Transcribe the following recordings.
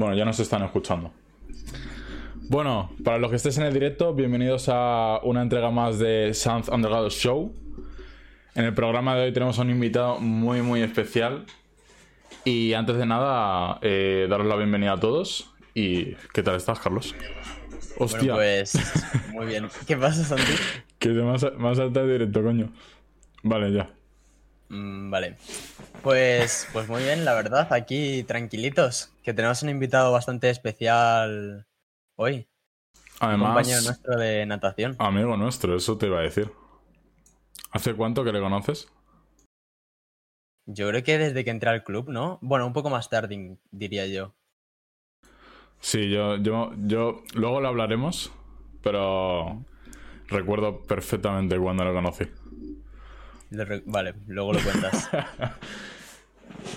Bueno, ya nos están escuchando. Bueno, para los que estéis en el directo, bienvenidos a una entrega más de Sound Underground Show. En el programa de hoy tenemos a un invitado muy, muy especial. Y antes de nada, eh, daros la bienvenida a todos. ¿Y qué tal estás, Carlos? Hostia. pues muy bien. ¿Qué pasa, Santi? que te más, más alta de directo, coño. Vale, ya. Mm, vale. Pues, pues muy bien, la verdad, aquí tranquilitos, que tenemos un invitado bastante especial hoy. Además, un compañero nuestro de natación. Amigo nuestro, eso te iba a decir. ¿Hace cuánto que le conoces? Yo creo que desde que entré al club, ¿no? Bueno, un poco más tarde, diría yo. Sí, yo, yo, yo. Luego lo hablaremos, pero recuerdo perfectamente cuando lo conocí. Vale, luego lo cuentas.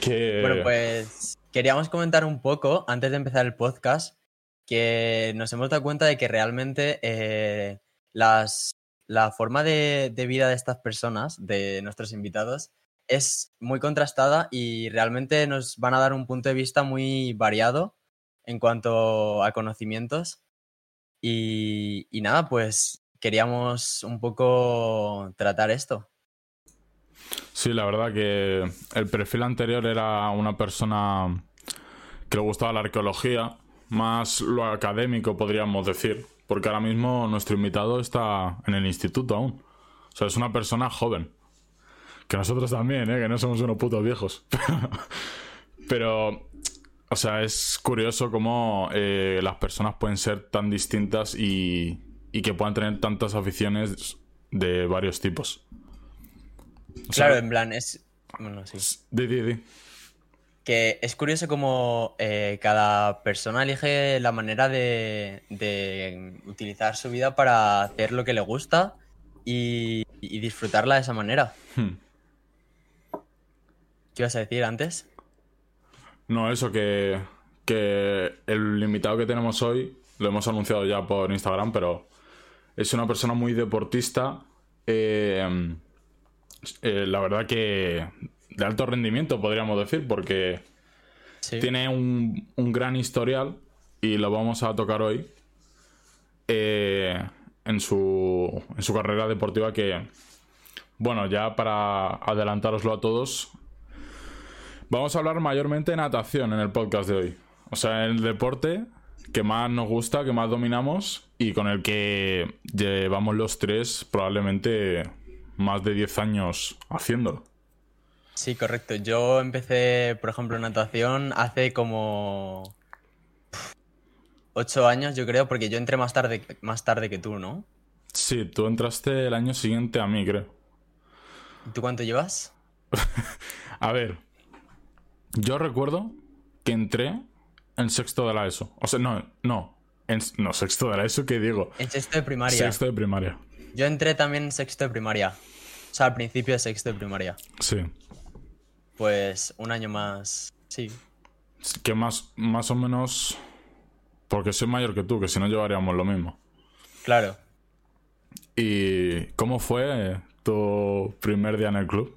Bueno, pues queríamos comentar un poco, antes de empezar el podcast, que nos hemos dado cuenta de que realmente eh, las, la forma de, vida de estas personas, de nuestros invitados, es muy contrastada y realmente nos van a dar un punto de vista muy variado en cuanto a conocimientos. y nada, pues queríamos un poco tratar esto. Sí, la verdad que el perfil anterior era una persona que le gustaba la arqueología, más lo académico podríamos decir, porque ahora mismo nuestro invitado está en el instituto aún. O sea, es una persona joven. Que nosotros también, ¿eh? que no somos unos putos viejos. Pero, o sea, es curioso cómo eh, las personas pueden ser tan distintas y, y que puedan tener tantas aficiones de varios tipos claro, en plan, es. Bueno, sí. Que es curioso como eh, cada persona elige la manera de, de, utilizar su vida para hacer lo que le gusta y, disfrutarla de esa manera. Hmm. ¿Qué ibas a decir antes? No, eso que, que el invitado que tenemos hoy, lo hemos anunciado ya por Instagram, pero es una persona muy deportista. Eh, eh, la verdad que de alto rendimiento, podríamos decir, porque tiene un, gran historial y lo vamos a tocar hoy eh, en, su, en su carrera deportiva que, bueno, ya para adelantároslo a todos, vamos a hablar mayormente de natación en el podcast de hoy. O sea, el deporte que más nos gusta, que más dominamos y con el que llevamos los tres probablemente más de 10 años haciéndolo. Sí, correcto. Yo empecé, por ejemplo, natación hace como 8 años, yo creo, porque yo entré más tarde, más tarde que tú, ¿no? Sí, tú entraste el año siguiente a mí, creo. ¿Tú cuánto llevas? a ver, yo recuerdo que entré en sexto de la ESO. O sea, no, no. En, no, sexto de la ESO, ¿qué digo? En sexto de primaria. Sexto de primaria. Yo entré también en sexto de primaria. O sea, al principio de sexto de primaria. Sí. Pues un año más. Sí. Que más, más o menos. Porque soy mayor que tú, que si no llevaríamos lo mismo. Claro. ¿Y cómo fue tu primer día en el club?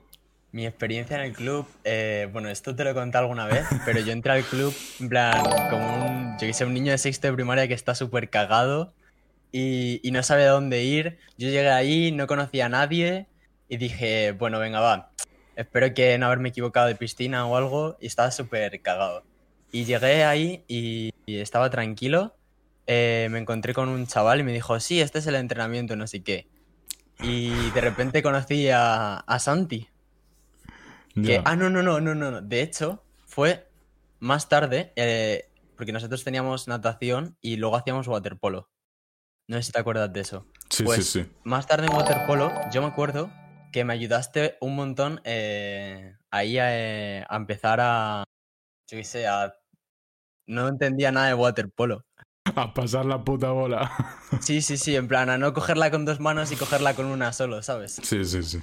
Mi experiencia en el club, eh, bueno, esto te lo he contado alguna vez, pero yo entré al club en plan como un, yo que sé, un niño de sexto de primaria que está súper cagado y, no sabe a dónde ir. Yo llegué ahí, no conocía a nadie y dije, bueno, venga, va. Espero que no haberme equivocado de piscina o algo y estaba súper cagado. Y llegué ahí y, estaba tranquilo. Eh, me encontré con un chaval y me dijo, sí, este es el entrenamiento, no sé qué. Y de repente conocí a, Santi. Que, ah, no, no, no, no, no. De hecho, fue más tarde, eh, porque nosotros teníamos natación y luego hacíamos waterpolo. No sé si te acuerdas de eso. Sí, pues, sí, sí. Más tarde en waterpolo, yo me acuerdo que me ayudaste un montón eh, ahí eh, a, empezar a. Yo qué sé, a. No entendía nada de waterpolo. A pasar la puta bola. Sí, sí, sí, en plan, a no cogerla con dos manos y cogerla con una solo, ¿sabes? Sí, sí, sí.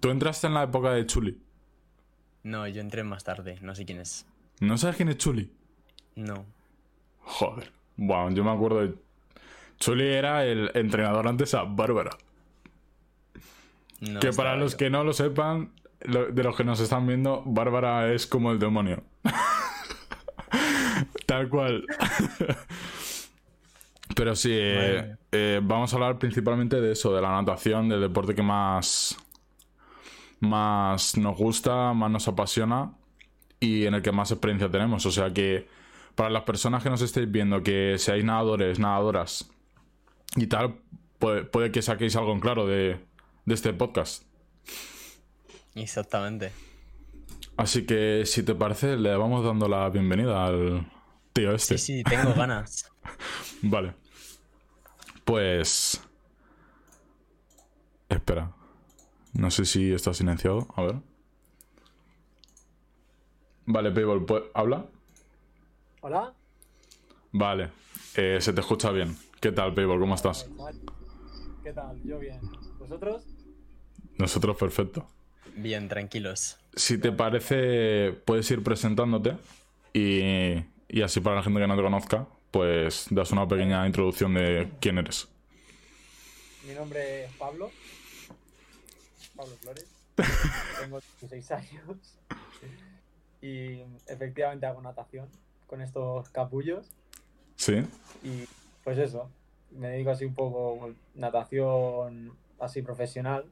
¿Tú, entraste en la época de Chuli? No, yo entré más tarde, no sé quién es. ¿No sabes quién es Chuli? No. Joder. Bueno, yo me acuerdo de Chuli era el entrenador antes a Bárbara. que para los que no lo sepan, de los que nos están viendo, Bárbara es como el demonio. Tal cual. Pero sí, eh, eh, vamos a hablar principalmente de eso, de la natación, del deporte que más, más nos gusta, más nos apasiona y en el que más experiencia tenemos. O sea que para las personas que nos estéis viendo, que seáis nadadores, nadadoras y tal, puede, puede que saquéis algo en claro de, de este podcast. Exactamente. Así que si te parece, le vamos dando la bienvenida al tío este. Sí, sí, tengo ganas. Vale. Pues. Espera. No sé si está silenciado. A ver. Vale, Payball, pues, ¿habla? Hola. Vale. Eh, se te escucha bien. ¿Qué tal, Payball? ¿Cómo estás? ¿Qué tal? Yo bien. ¿Vosotros? Nosotros perfecto. Bien, tranquilos. Si te parece, puedes ir presentándote y, y así para la gente que no te conozca, pues das una pequeña introducción de quién eres. Mi nombre es Pablo. Pablo Flores. Tengo 16 años. Y efectivamente hago natación con estos capullos. ¿Sí? Y pues eso, me dedico así un poco natación así profesional.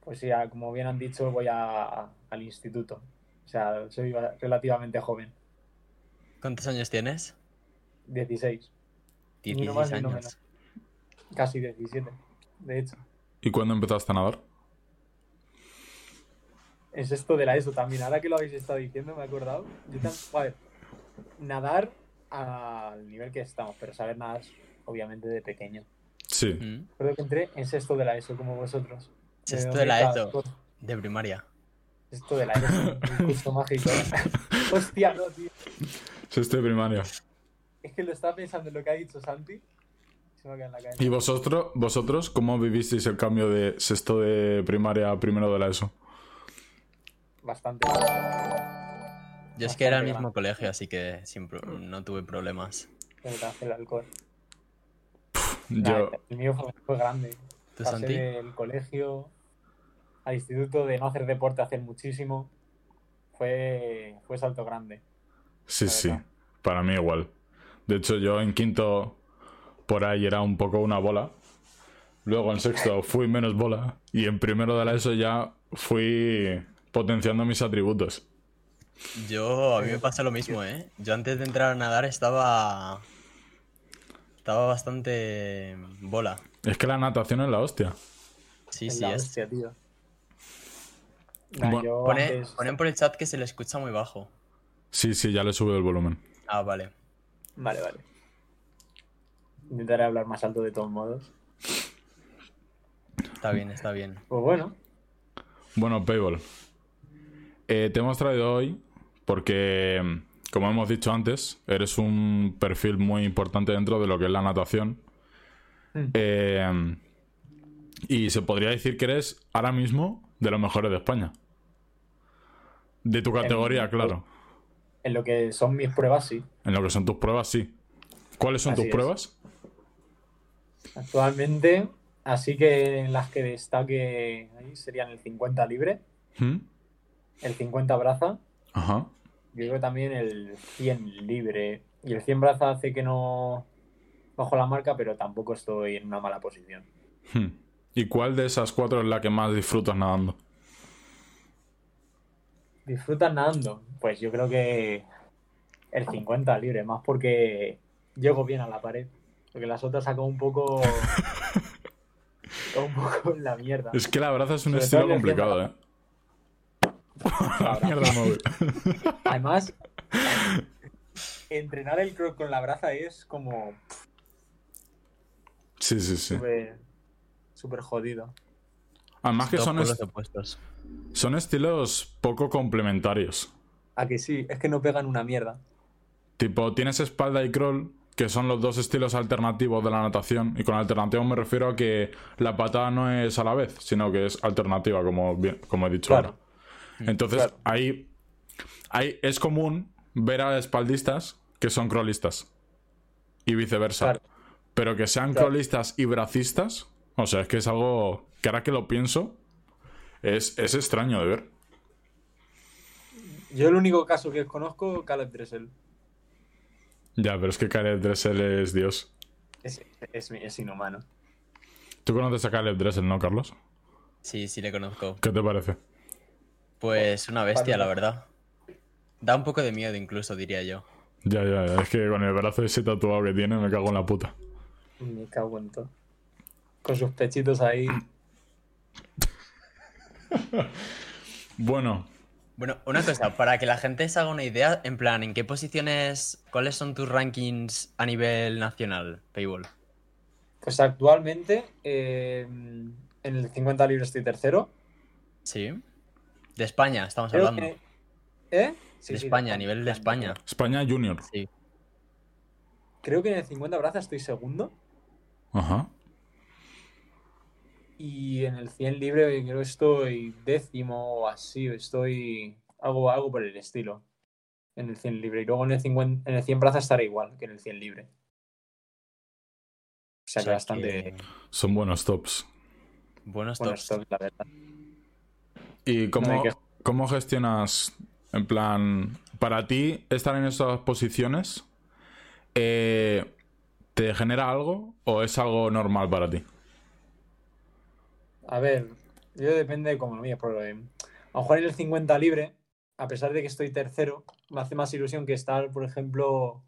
Pues sí, a- como bien han dicho, voy a- al instituto. O sea, soy relativamente joven. ¿Cuántos años tienes? 16, Ni no 16 más ni no años. menos. casi 17, de hecho. ¿Y cuándo empezaste a nadar? Es esto de la ESO también. Ahora que lo habéis estado diciendo, me he acordado. Yo a ver, nadar al nivel que estamos, pero saber nadar, obviamente, de pequeño. Sí. Mm, Creo que entré en sexto de la ESO, como vosotros. Sexto De de la ESO. De primaria. Sexto de la ESO, un curso mágico. Hostia, no, tío. Sexto de primaria. Es que lo estaba pensando en lo que ha dicho Santi. Se me ha quedado en la. ¿Y vosotros, vosotros cómo vivisteis el cambio de sexto de primaria a primero de la ESO? Bastante. Yo es que era el mismo colegio, así que sin pro- no tuve problemas. El alcohol. Yo, el mío fue, fue grande. ¿Tú, Pasé Santi? del colegio al instituto de no hacer deporte hacer muchísimo. Fue, fue salto grande. sí, sí, para mí igual. De hecho, yo en quinto por ahí era un poco una bola. Luego en sexto fui menos bola. Y en primero de la ESO ya fui potenciando mis atributos. Yo, a mí me pasa lo mismo, ¿eh? Yo antes de entrar a nadar estaba... Estaba bastante bola. Es que la natación es la hostia. Sí, Es sí, la es. hostia, tío. Nah, Bueno, Pone- antes- ponen por el chat que se le escucha muy bajo. Sí, sí, ya le he subido el volumen. Ah, vale. Vale, vale. Intentaré hablar más alto de todos modos. Está bien, está bien. Pues bueno, Bueno, Payball. eh, te hemos traído hoy porque, como hemos dicho antes, eres un perfil muy importante dentro de lo que es la natación. Mm. Eh, y se podría decir que eres ahora mismo de los mejores de España. De tu categoría, En- claro. en lo que son mis pruebas, sí. En lo que son tus pruebas, sí. ¿Cuáles son Así tus es. pruebas? Actualmente, así que en las que destaque ahí serían el 50 libre, ¿Mm? el 50 braza, Ajá. Yo creo que también el 100 libre. Y el 100 braza hace que no bajo la marca, pero tampoco estoy en una mala posición. Hmm. ¿Y cuál de esas cuatro es la que más disfrutas nadando? ¿Disfrutas nadando? Pues yo creo que el 50 libre, más porque llego bien a la pared. Porque las otras saco un poco. un poco en la mierda. Es que la braza es un Sobre estilo complicado, ¿eh? La mierda móvil. Además, entrenar el croc con la braza es como Sí, sí, sí. súper jodido. Además que son, est- opuestos. son estilos poco complementarios. A que sí, es que no pegan una mierda. Tipo, tienes espalda y crawl, que son los dos estilos alternativos de la natación. Y con alternativo me refiero a que la patada no es a la vez, sino que es alternativa, como, bien- como he dicho Claro. ahora. Entonces, Claro. ahí, ahí es común ver a espaldistas que son crawlistas. Y viceversa. Claro. Pero que sean Claro. crawlistas y bracistas, o sea, es que es algo que ahora que lo pienso, es, es extraño de ver. Yo el único caso que conozco, Caleb Dressel. Ya, pero es que Caleb Dressel es Dios. Es, es, es inhumano. ¿Tú conoces a Caleb Dressel, no, Carlos? Sí, sí le conozco. ¿Qué te parece? Pues una bestia, la verdad. Da un poco de miedo incluso, diría yo. Ya, ya, ya. Es que con el brazo ese tatuado que tiene me cago en la puta. Me cago en todo. Con sus pechitos ahí. Bueno, Bueno, una cosa, para que la gente se haga una idea, en plan, ¿en qué posiciones, cuáles son tus rankings a nivel nacional, Payball? Pues actualmente eh, en el 50 libres estoy tercero. Sí. De España, estamos Creo hablando. que- ¿Eh? Sí, de sí, España, a nivel de España. España Junior. Sí. Creo que en el 50 brazas estoy segundo. Ajá. Y en el 100 libre creo que estoy décimo o así. Estoy algo, algo por el estilo. En el 100 libre. Y luego en el, 50, en el 100 brazas estaré igual que en el 100 libre. O sea, O que sea bastante que Son buenos tops. Buenos bueno tops. la verdad. ¿Y cómo, cómo gestionas, en plan, para ti estar en estas posiciones, eh, ¿te genera algo o es algo normal para ti? A ver, yo depende de cómo lo mires, porque a lo mejor en el 50 libre, a pesar de que estoy tercero, me hace más ilusión que estar, por ejemplo,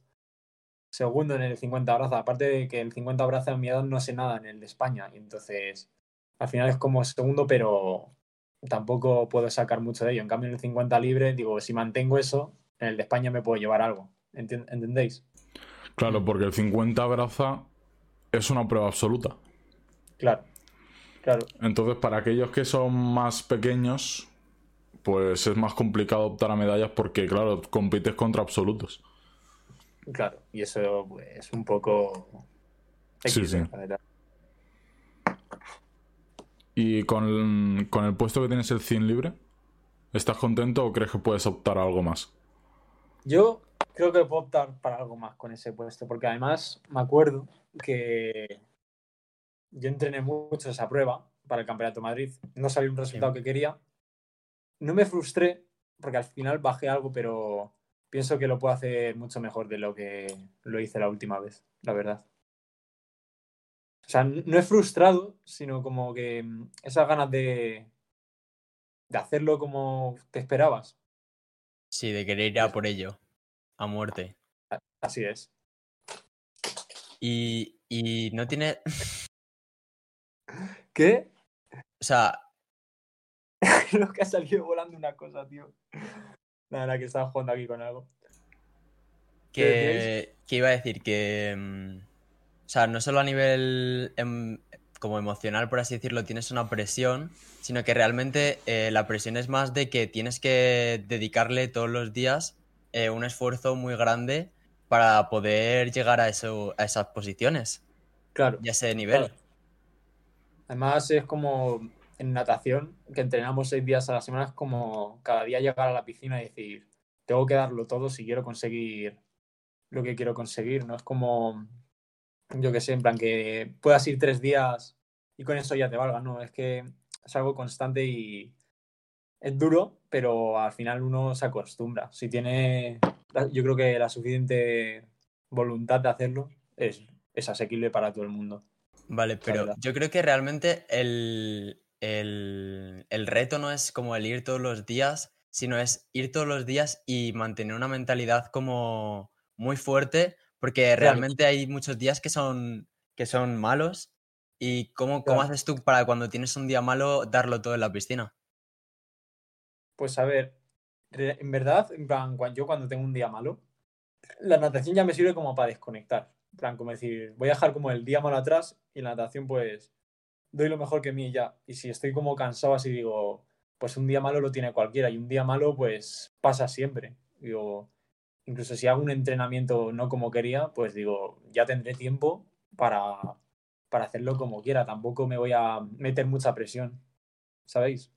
segundo en el 50 braza. Aparte de que el 50 braza en mi edad no sé nada en el de España. Y entonces, al final es como segundo, pero tampoco puedo sacar mucho de ello. En cambio, en el 50 libre, digo, si mantengo eso, en el de España me puedo llevar algo. ¿Entendéis? Claro, porque el 50 braza es una prueba absoluta. Claro. Claro. Entonces, para aquellos que son más pequeños, pues es más complicado optar a medallas porque, claro, compites contra absolutos. Claro, y eso pues, es un poco. Sí, X, sí. la verdad. ¿Y con, con el puesto que tienes el 100 libre? ¿Estás contento o crees que puedes optar a algo más? Yo creo que puedo optar para algo más con ese puesto, porque además me acuerdo que yo entrené mucho esa prueba para el Campeonato de Madrid. No salió un resultado que quería. No me frustré, porque al final bajé algo, pero pienso que lo puedo hacer mucho mejor de lo que lo hice la última vez, la verdad. O sea, no es frustrado, sino como que mm, esas ganas de, de hacerlo como te esperabas. Sí, de querer ir a por ello. A muerte. Así es. Y, y no tiene. ¿Qué? O sea, Creo que ha salido volando una cosa, tío. Nada, que estaba jugando aquí con algo. ¿Qué que, que iba a decir que. O sea, no solo a nivel em, como emocional, por así decirlo, tienes una presión, sino que realmente eh, la presión es más de que tienes que dedicarle todos los días eh, un esfuerzo muy grande para poder llegar a, eso, a esas posiciones Claro. y a ese nivel. claro. Además, es como en natación, que entrenamos seis días a la semana, es como cada día llegar a la piscina y decir, tengo que darlo todo si quiero conseguir lo que quiero conseguir. No es como, yo que sé, en plan que puedas ir tres días y con eso ya te valga. No, es que es algo constante y es duro, pero al final uno se acostumbra. Si tiene, yo creo que la suficiente voluntad de hacerlo, es, es asequible para todo el mundo. Vale, pero yo creo que realmente el, el, el reto no es como el ir todos los días, sino es ir todos los días y mantener una mentalidad como muy fuerte, porque realmente hay muchos días que son, que son malos. ¿Y cómo, cómo haces tú para cuando tienes un día malo darlo todo en la piscina? Pues a ver, en verdad, en plan, yo cuando tengo un día malo, la natación ya me sirve como para desconectar. En plan, como decir, voy a dejar como el día malo atrás y la natación pues doy lo mejor que mí y ya. Y si estoy como cansado así digo, pues un día malo lo tiene cualquiera y un día malo pues pasa siempre. Digo, incluso si hago un entrenamiento no como quería, pues digo, ya tendré tiempo para, para hacerlo como quiera. Tampoco me voy a meter mucha presión, ¿sabéis?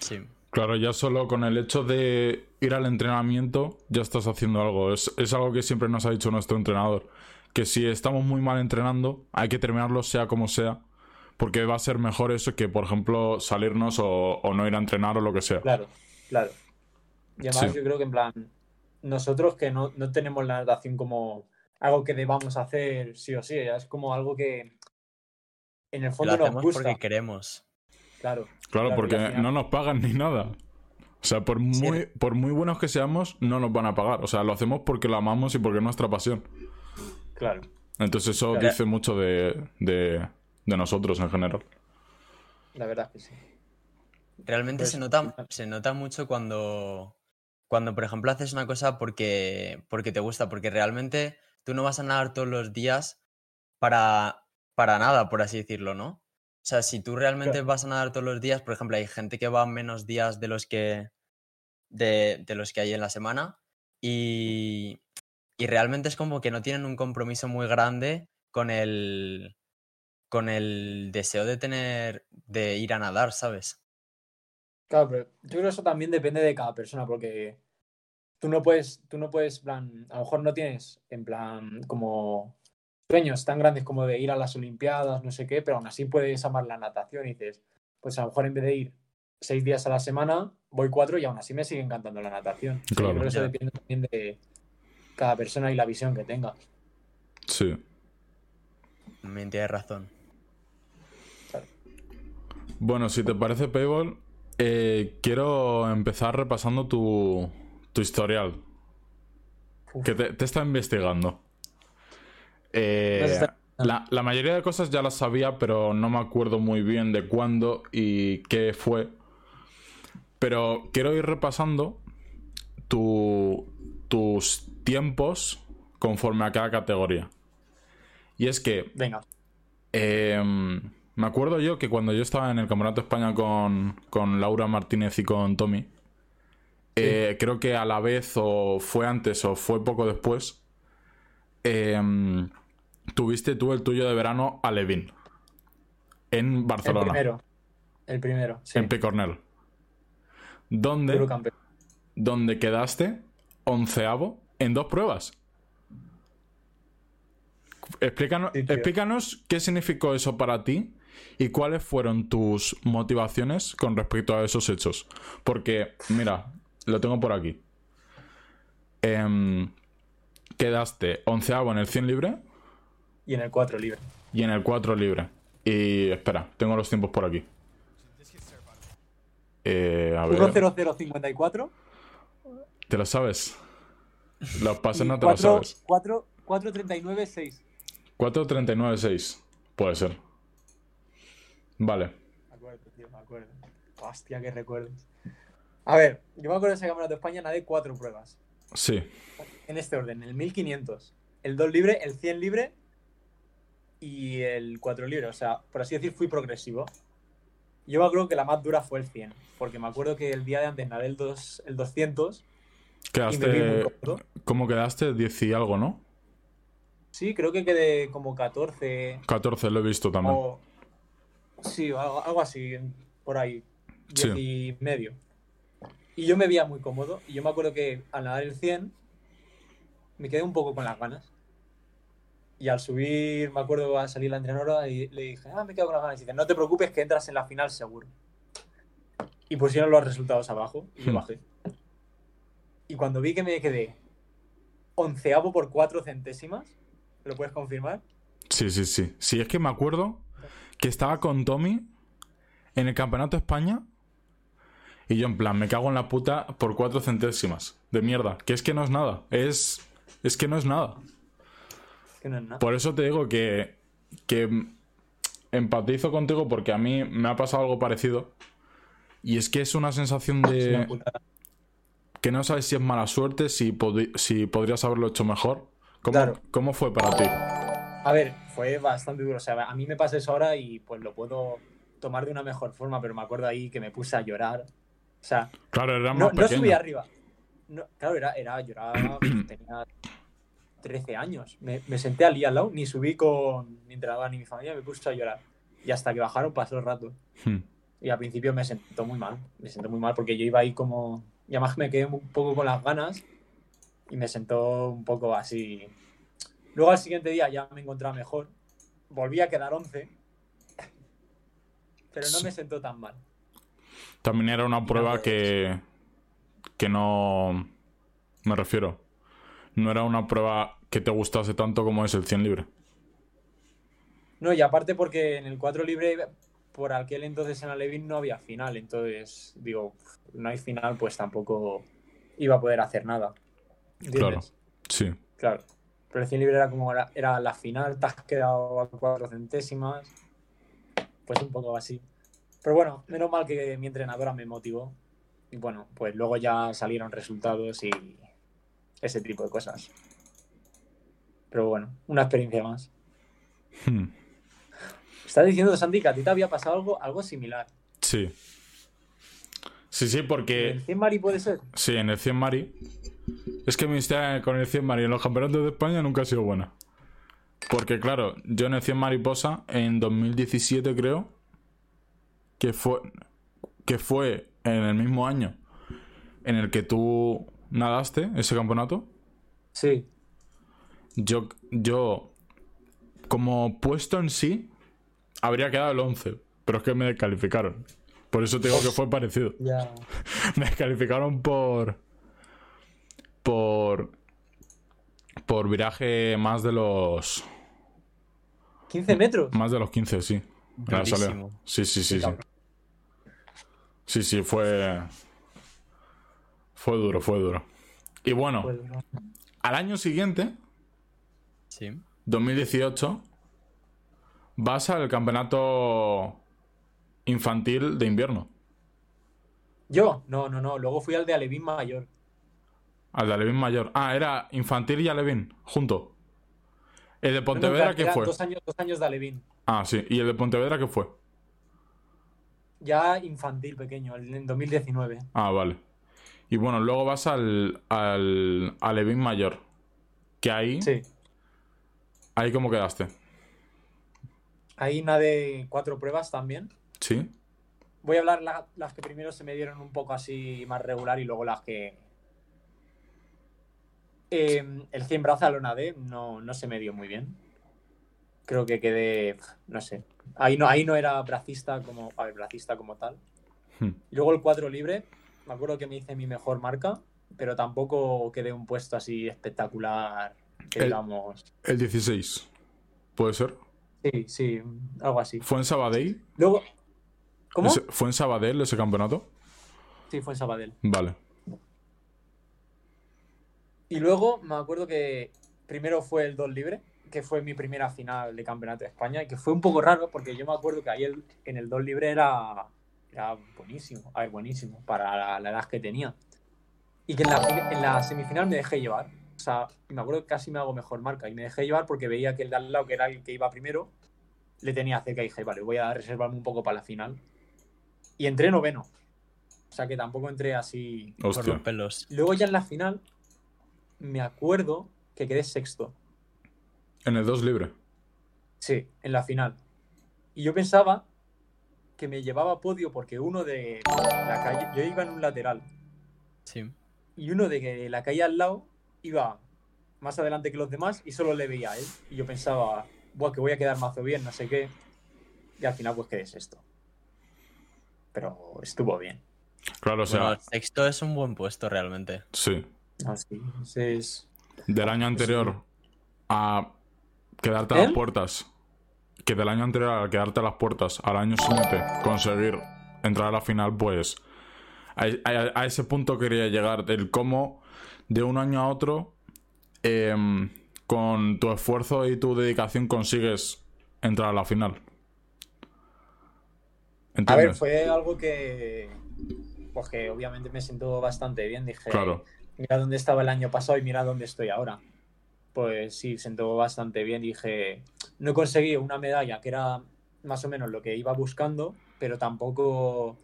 Sí. Claro, ya solo con el hecho de ir al entrenamiento ya estás haciendo algo. Es, es algo que siempre nos ha dicho nuestro entrenador. Que si estamos muy mal entrenando, hay que terminarlo sea como sea. Porque va a ser mejor eso que, por ejemplo, salirnos o, o no ir a entrenar o lo que sea. Claro, claro. Y además Sí. yo creo que en plan, nosotros que no, no tenemos la natación como algo que debamos hacer sí o sí, ya es como algo que en el Lo fondo nos hacemos gusta. porque queremos. Claro, Claro, Claro, porque final- no nos pagan ni nada. O sea, por muy, por muy buenos que seamos, no nos van a pagar. O sea, lo hacemos porque lo amamos y porque es nuestra pasión. claro. Entonces eso Claro. dice mucho de, de, de nosotros en general. La verdad es que sí. Realmente Pues, se nota, se nota mucho cuando, cuando, por ejemplo, haces una cosa porque, porque te gusta, porque realmente tú no vas a nadar todos los días para, para nada, por así decirlo, ¿no? O sea, si tú realmente Claro. vas a nadar todos los días, por ejemplo, hay gente que va menos días de los que, de, de los que hay en la semana y, y realmente es como que no tienen un compromiso muy grande con el, con el deseo de tener, de ir a nadar, ¿sabes? Claro, pero yo creo que eso también depende de cada persona, porque tú no puedes, tú no puedes, plan, a lo mejor no tienes, en plan, como sueños tan grandes como de ir a las Olimpiadas, no sé qué, pero aún así puedes amar la natación y dices, pues a lo mejor en vez de ir seis días a la semana, voy cuatro y aún así me sigue encantando la natación. Claro. Yo creo que eso depende también de cada persona y la visión que tenga. Sí. Me tienes razón. Bueno, si te parece, Payball, eh, quiero empezar repasando tu, tu historial. Uf. Que te, te está investigando. Eh, está- la, la mayoría de cosas ya las sabía, pero no me acuerdo muy bien de cuándo y qué fue. Pero quiero ir repasando tu- tus tiempos conforme a cada categoría. Y es que Venga, eh, me acuerdo yo que cuando yo estaba en el Campeonato de España con, con Laura Martínez y con Tommy, eh, creo que a la vez o fue antes o fue poco después, eh, tuviste tú el tuyo de verano a Levin en el Barcelona, primero. El primero, sí. en Picornell, donde, donde quedaste onceavo en dos pruebas. Explícanos, Sí, explícanos qué significó eso para ti y cuáles fueron tus motivaciones con respecto a esos hechos. Porque, mira, lo tengo por aquí. Em, quedaste onceavo en el 100 libre Y en el 4 libre. y en el 4 libre. Y espera, tengo los tiempos por aquí. Eh, a ver, 1-0-0-54. ¿te lo sabes? Los pases y no te los 4, sabes. 4, 4-39-6. 4.39.6. Puede ser. Vale. Me acuerdo, tío, me acuerdo. Hostia, que recuerdos. A ver, yo me acuerdo de ese campeonato de España, nadé cuatro pruebas. Sí. En este orden, el 1500, el 2 libre, el 100 libre y el 4 libre. O sea, por así decir, fui progresivo. Yo me acuerdo que la más dura fue el 100, porque me acuerdo que el día de antes nadé el, 2, el 200 y me vi muy Quedaste. ¿Cómo quedaste? 10 y algo, ¿no? Sí, creo que quedé como 14 14 lo he visto también. o... Sí, algo, así, por ahí. 10 y medio. Y yo me veía muy cómodo. Y yo me acuerdo que al nadar el 100 me quedé un poco con las ganas. Y al subir, me acuerdo a salir la entrenadora y le dije, ah, me quedo con las ganas. Y dice, no te preocupes que entras en la final seguro. Y pusieron los resultados abajo y yo Hmm. bajé. Y cuando vi que me quedé onceavo por cuatro centésimas, ¿lo puedes confirmar? Sí, sí, sí. Sí, es que me acuerdo que estaba con Tommy en el Campeonato de España. Y yo, en plan, me cago en la puta por 4 centésimas. De mierda. Que es que no es nada. Es. Es que no es nada. Es que no es nada. Por eso te digo que, que empatizo contigo porque a mí me ha pasado algo parecido. Y es que es una sensación de que no sabes si es mala suerte, si, si podrías haberlo hecho mejor. ¿Cómo, Claro. ¿Cómo fue para ti? A ver, fue bastante duro. O sea, a mí me pasa eso ahora y pues lo puedo tomar de una mejor forma, pero me acuerdo ahí que me puse a llorar. O sea, Claro, era no, no subí arriba. No, claro, era, era lloraba, pues, tenía 13 años. Me, me senté allí al lado, ni subí con mi entrenador ni mi familia, me puse a llorar. Y hasta que bajaron pasó el rato. Hmm. Y al principio me sentó muy mal. Me sentó muy mal porque yo iba ahí como. Y además me quedé un poco con las ganas. Y me sentó un poco así. Luego al siguiente día ya me encontraba mejor. Volví a quedar 11. Pero no me sentó tan mal. También era una prueba que, que no, Me refiero. No era una prueba que te gustase tanto como es el 100 libre. No, y aparte porque en el 4 libre, por aquel entonces en Alevín no había final. Entonces, digo, no hay final, pues tampoco iba a poder hacer nada. ¿Entiendes? Claro. Sí. Claro. Pero el 100 libre era como era, era la final, te has quedado a cuatro centésimas. Pues un poco así. Pero bueno, menos mal que mi entrenadora me motivó. Y bueno, pues luego ya salieron resultados y ese tipo de cosas. Pero bueno, una experiencia más. Hmm. Estás diciendo, Santi, que a ti te había pasado algo, algo similar. Sí. Sí, sí, ¿En porque. el 100 Mari puede ser? Sí, en el 100 Mari. Es que mi historia con el 100 Mari en los campeonatos de España nunca ha sido buena. Porque, claro, yo en el 100 Mariposa, en 2017 creo, que fue, que fue en el mismo año en el que tú nadaste ese campeonato, Sí. yo, yo como puesto en sí, habría quedado el 11, pero es que me descalificaron. Por eso te digo que fue parecido. Ya. Me descalificaron por. Por. Por viraje más de los. 15 metros. Más de los 15, sí. La. Sí, sí, sí, sí. Sí, sí, fue. Fue duro, fue duro. Y bueno, no. al año siguiente, Sí. 2018, vas al campeonato infantil de invierno. Yo, no, no, no. Luego fui al de Alevín Mayor. Al de Alevín Mayor. Ah, era infantil y Alevín, junto. El de Pontevedra, ¿qué fue? Dos años, dos años de Alevín. Ah, sí. ¿Y el de Pontevedra qué fue? Ya infantil, pequeño, en 2019. Ah, vale. Y bueno, luego vas al, al, al Levin Mayor. Que ahí, Sí. ahí cómo quedaste. Ahí una de cuatro pruebas también. ¿Sí? Voy a hablar la- las que primero se me dieron un poco así más regular y luego las que. Eh, el 100 braza lo nadé, no, no se me dio muy bien. Creo que quedé. No sé. Ahí no, ahí no era bracista como. A ver, bracista como tal. Hmm. Luego el 4 libre, me acuerdo que me hice mi mejor marca, pero tampoco quedé un puesto así espectacular. Que El- digamos. El 16. ¿Puede ser? Sí, sí, algo así. ¿Fue en Sabadell? Luego. ¿Cómo? ¿Fue en Sabadell ese campeonato? Sí, fue en Sabadell. Vale. Y luego me acuerdo que primero fue el 2 libre, que fue mi primera final de campeonato de España, y que fue un poco raro porque yo me acuerdo que ahí el- en el 2 libre era, era buenísimo, a ver, buenísimo para la, la edad que tenía. Y que en la, fi- en la semifinal me dejé llevar. O sea, me acuerdo que casi me hago mejor marca y me dejé llevar porque veía que el de al lado, que era el que iba primero, le tenía cerca y dije, vale, voy a reservarme un poco para la final. Y entré noveno. O sea que tampoco entré así Por Hostia. los pelos. Luego ya en la final, me acuerdo que quedé sexto. En el 2 libre. Sí, en la final. Y yo pensaba que me llevaba a podio porque uno de la calle, yo iba en un lateral, Sí. y uno de la calle al lado iba más adelante que los demás y solo le veía a él. Y yo pensaba, Buah, que voy a quedar mazo bien, no sé qué. Y al final pues quedé sexto. Pero estuvo bien. Claro, o sea, Bueno, sexto es un buen puesto realmente. sí. Así, es... Del año anterior a quedarte a las puertas. Que del año anterior a quedarte a las puertas al año siguiente conseguir entrar a la final, pues a, a- a ese punto quería llegar. El cómo de un año a otro, em, con tu esfuerzo y tu dedicación consigues entrar a la final. A ver, fue algo que... Pues que obviamente me sentó bastante bien. Dije, Claro, mira dónde estaba el año pasado y mira dónde estoy ahora. Pues sí, sentó bastante bien. Dije, no conseguí una medalla que era más o menos lo que iba buscando, pero tampoco,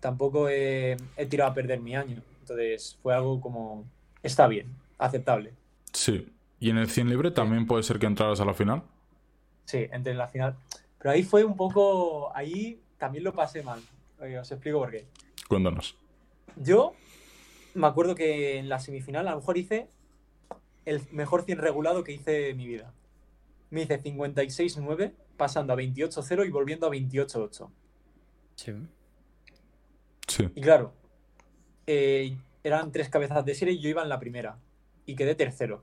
tampoco he, he tirado a perder mi año. Entonces fue algo como, está bien, aceptable. sí. ¿Y en el 100 libre también puede ser que entraras a la final? Sí, entre en la final. Pero ahí fue un poco, ahí también lo pasé mal. Eh, Os explico por qué. Cuéntanos. Yo me acuerdo que en la semifinal a lo mejor hice el mejor 100 regulado que hice en mi vida. Me hice 56-9, pasando a 28-0 y volviendo a 28-8. Sí. Sí. Y claro, eh, eran tres cabezas de serie y yo iba en la primera. Y quedé tercero.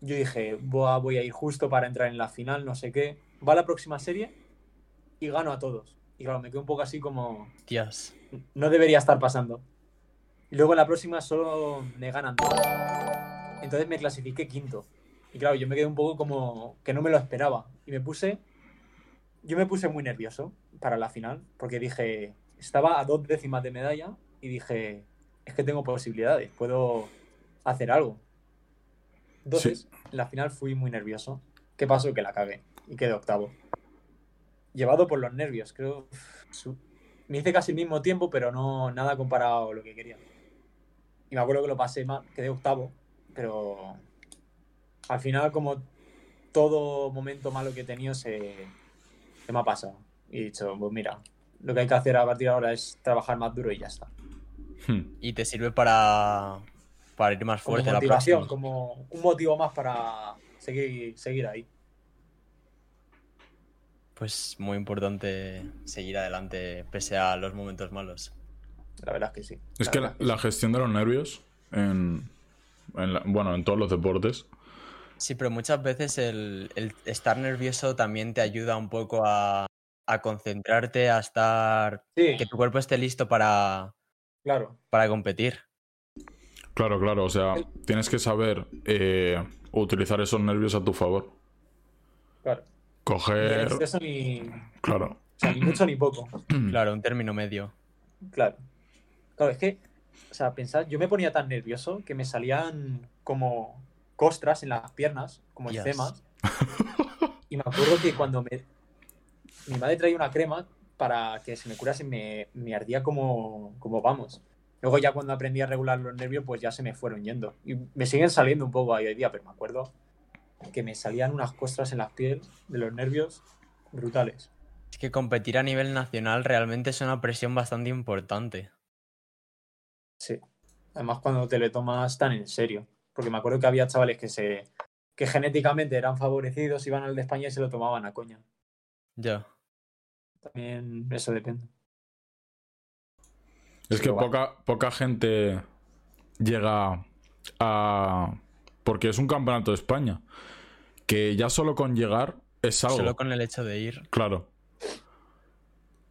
Yo dije, "Buah, voy a ir justo para entrar en la final, no sé qué. Va la próxima serie y gano a todos. Y claro, me quedo un poco así como, Dios. no debería estar pasando. Y luego en la próxima solo me ganan todos. Entonces me clasifiqué quinto. Y claro, yo me quedé un poco como que no me lo esperaba. Y me puse. Yo me puse muy nervioso para la final. Porque dije. Estaba a dos décimas de medalla. Y dije. Es que tengo posibilidades. Puedo hacer algo. Entonces, en la final fui muy nervioso. ¿Qué pasó? Que la cagué. Y quedé octavo. Llevado por los nervios. Creo. Me hice casi el mismo tiempo, pero no nada comparado a lo que quería. Y me acuerdo que lo pasé mal, quedé octavo, pero al final como todo momento malo que he tenido se, se me ha pasado. Y he dicho, pues mira, lo que hay que hacer a partir de ahora es trabajar más duro y ya está. Hmm. Y te sirve para, para ir más Como fuerte la motivación, próxima. como un motivo más para seguir, seguir ahí. Pues muy importante seguir adelante pese a los momentos malos. La verdad es que sí. Es que la, la gestión de los nervios, en, en la- bueno, en todos los deportes, Sí, pero muchas veces el, el estar nervioso también te ayuda un poco a, a concentrarte, a estar... Sí, que tu cuerpo esté listo para, claro. para competir. claro, claro, o sea, tienes que saber eh, utilizar esos nervios a tu favor. claro. Coger, ni, claro, o sea, ni mucho ni poco. Claro, un término medio. Claro. Claro, es que, o sea, pensad, yo me ponía tan nervioso que me salían como costras en las piernas, como Dios. eczemas. Y me acuerdo que cuando me... mi madre traía una crema para que se me curase, me, me ardía como, como vamos. Luego ya cuando aprendí a regular los nervios, pues ya se me fueron yendo. Y me siguen saliendo un poco ahí hoy día, pero me acuerdo que me salían unas costras en las pieles de los nervios brutales. Es que competir a nivel nacional realmente es una presión bastante importante. Sí. Además, cuando te lo tomas tan en serio. Porque me acuerdo que había chavales que se que genéticamente eran favorecidos, iban al de España y se lo tomaban a coña. Ya. También eso depende. Es que bueno. poca, poca gente llega a... Porque es un campeonato de España. Que ya solo con llegar es algo. Solo con el hecho de ir. Claro.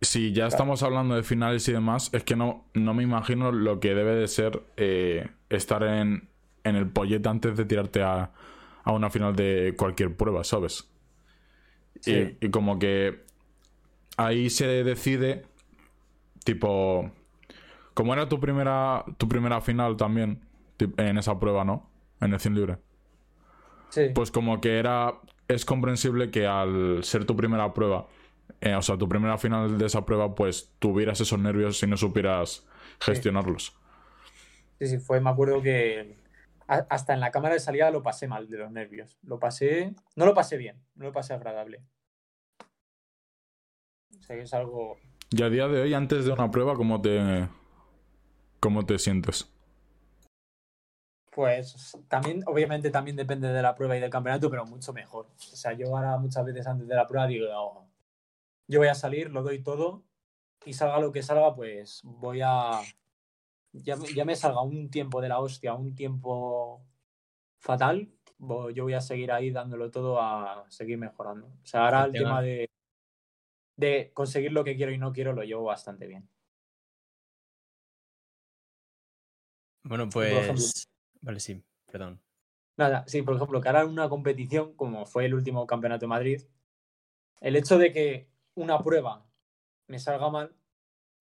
Si ya estamos hablando de finales y demás, es que no, no me imagino lo que debe de ser eh, estar en, en el pollete antes de tirarte a, a una final de cualquier prueba, ¿sabes? Sí. Y, y como que ahí se decide, tipo, como era tu primera, tu primera final también en esa prueba, ¿no? En el 100 libre. Sí. Pues como que era. Es comprensible que al ser tu primera prueba, eh, o sea, tu primera final de esa prueba, pues tuvieras esos nervios y no supieras gestionarlos. sí, sí, fue, me acuerdo que hasta en la cámara de salida lo pasé mal de los nervios. Lo pasé, no lo pasé bien, no lo pasé agradable. O sea, que es algo, Y a día de hoy, antes de una prueba, ¿cómo te. ¿Cómo te sientes? pues también, obviamente también depende de la prueba y del campeonato, pero mucho mejor. O sea, yo ahora muchas veces antes de la prueba digo, "Oh, yo voy a salir, lo doy todo y salga lo que salga, pues voy a... Ya, me- ya me salga un tiempo de la hostia, un tiempo fatal, yo voy a seguir ahí dándolo todo a seguir mejorando. O sea, ahora el tema de, de conseguir lo que quiero y no quiero lo llevo bastante bien. Bueno, ejemplo- pues. Vale, sí, perdón. Nada, sí, por ejemplo, que ahora en una competición, como fue el último campeonato de Madrid, el hecho de que una prueba me salga mal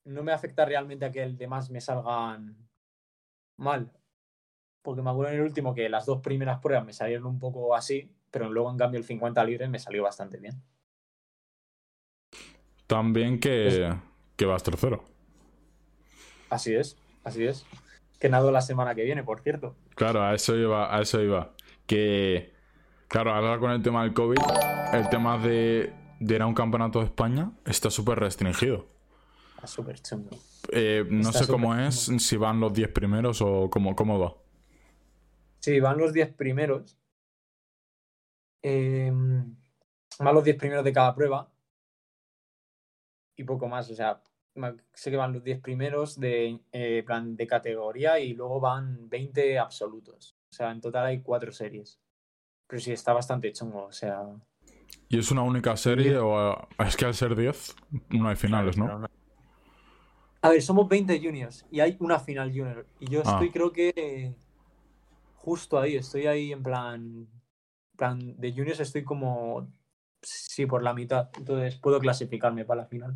no me afecta realmente a que el demás me salgan mal. Porque me acuerdo en el último que las dos primeras pruebas me salieron un poco así, pero luego en cambio el 50 libre me salió bastante bien. También que, Pues que vas tercero. Así es, así es. Que nado la semana que viene, por cierto. Claro, a eso iba, a eso iba. Que, claro, ahora con el tema del COVID, el tema de, de ir a un campeonato de España está súper restringido. Está súper chungo. Eh, no Está sé cómo es, si van los 10 primeros o cómo, cómo va. Sí, van los 10 primeros. Eh, van los 10 primeros de cada prueba. Y poco más. O sea, sé que van los 10 primeros de, eh, plan de categoría y luego van 20 absolutos. O sea, en total hay cuatro series. Pero sí, está bastante chungo. O sea, ¿Y es una única serie o eh, es que al ser 10 no hay finales, no- A ver, somos 20 juniors y hay una final junior. Y yo Ah. estoy, creo que justo ahí, estoy ahí en plan, plan de juniors, estoy como, sí, por la mitad. Entonces puedo clasificarme para la final.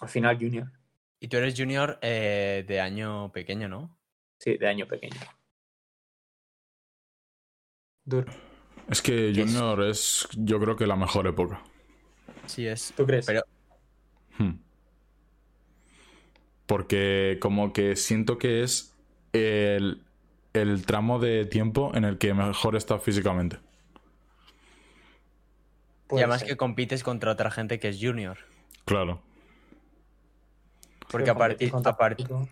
Al final junior, Y tú eres junior eh, de año pequeño, ¿no? sí, de año pequeño. Duro. Es que? Junior es, yo creo que la mejor época. Sí, es. ¿Tú crees? Pero- Hmm. Porque como que siento que es el, el tramo de tiempo en el que mejor estás físicamente. Y además ser. que compites contra otra gente que es junior. Claro. Porque a partir, a, par- público.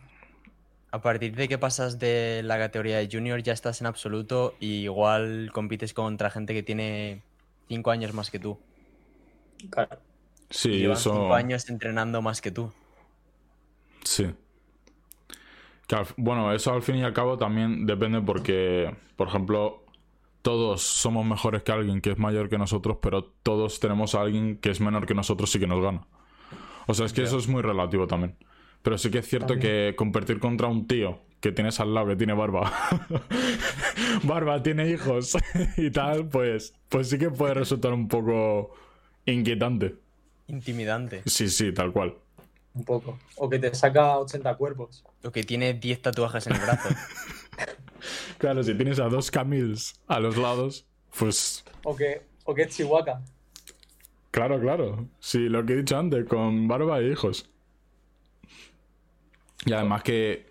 A partir de que pasas de la categoría de junior ya estás en absoluto y igual compites contra gente que tiene 5 años más que tú. Claro. Y Sí, llevan eso. 5 años entrenando más que tú. Sí. Que al- bueno, eso al fin y al cabo también depende porque, por ejemplo, todos somos mejores que alguien que es mayor que nosotros, pero todos tenemos a alguien que es menor que nosotros y que nos gana. O sea, es que eso es muy relativo también. Pero sí que es cierto También. que competir contra un tío que tienes al lado que tiene barba, barba, tiene hijos y tal, pues, pues sí que puede resultar un poco inquietante. Intimidante. Sí, sí, tal cual. Un poco. O que te saca 80 cuerpos. O que tiene 10 tatuajes en el brazo. Claro, si tienes a dos Camils a los lados, pues O que, o que es Chihuahua. claro, claro. Sí, lo que he dicho antes, con barba e hijos. Y además que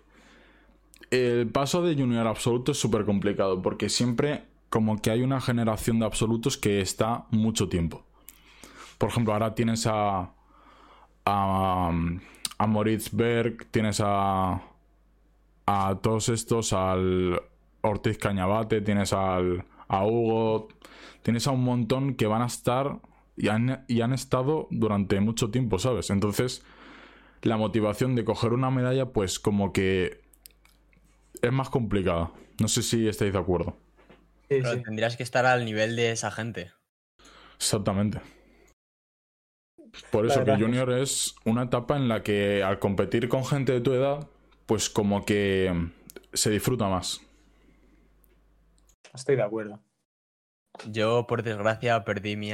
el paso de junior absoluto es súper complicado porque siempre como que hay una generación de absolutos que está mucho tiempo. Por ejemplo, ahora tienes a a, a Moritz Berg, tienes a a todos estos, al Ortiz Cañabate, tienes al, a Hugo, tienes a un montón que van a estar y han, y han estado durante mucho tiempo, ¿sabes? Entonces, la motivación de coger una medalla, pues como que es más complicada. No sé si estáis de acuerdo. Sí, Pero sí. tendrías que estar al nivel de esa gente. Exactamente. Por eso que Junior es una etapa en la que al competir con gente de tu edad, pues como que se disfruta más. Estoy de acuerdo. Yo, por desgracia, perdí mi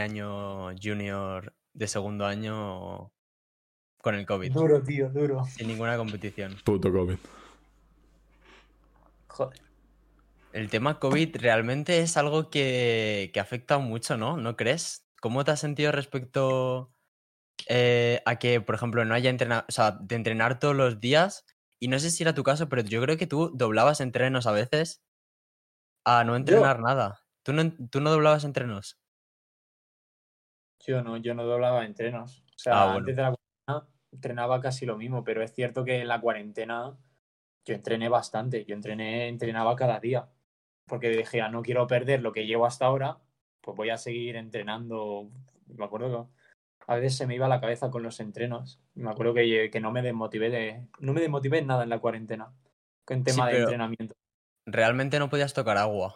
año junior de segundo año con el COVID. Duro, tío, duro. Sin ninguna competición. Puto COVID. Joder. El tema COVID realmente es algo que, que afecta mucho, ¿no? ¿No crees? ¿Cómo te has sentido respecto eh, a que, por ejemplo, no haya entrenado, o sea, de entrenar todos los días? Y no sé si era tu caso, pero yo creo que tú doblabas entrenos a veces a no entrenar nada. ¿Tú no, tú no doblabas entrenos? Yo no, yo no doblaba entrenos. O sea, Ah, bueno. antes de la entrenaba casi lo mismo, pero es cierto que en la cuarentena yo entrené bastante. Yo entrené, entrenaba cada día. Porque dije, "Ah, no quiero perder lo que llevo hasta ahora, pues voy a seguir entrenando. Me acuerdo que a veces se me iba la cabeza con los entrenos. Me acuerdo que, que no me desmotivé de. No me desmotivé en nada en la cuarentena. En tema de entrenamiento. Realmente no podías tocar agua.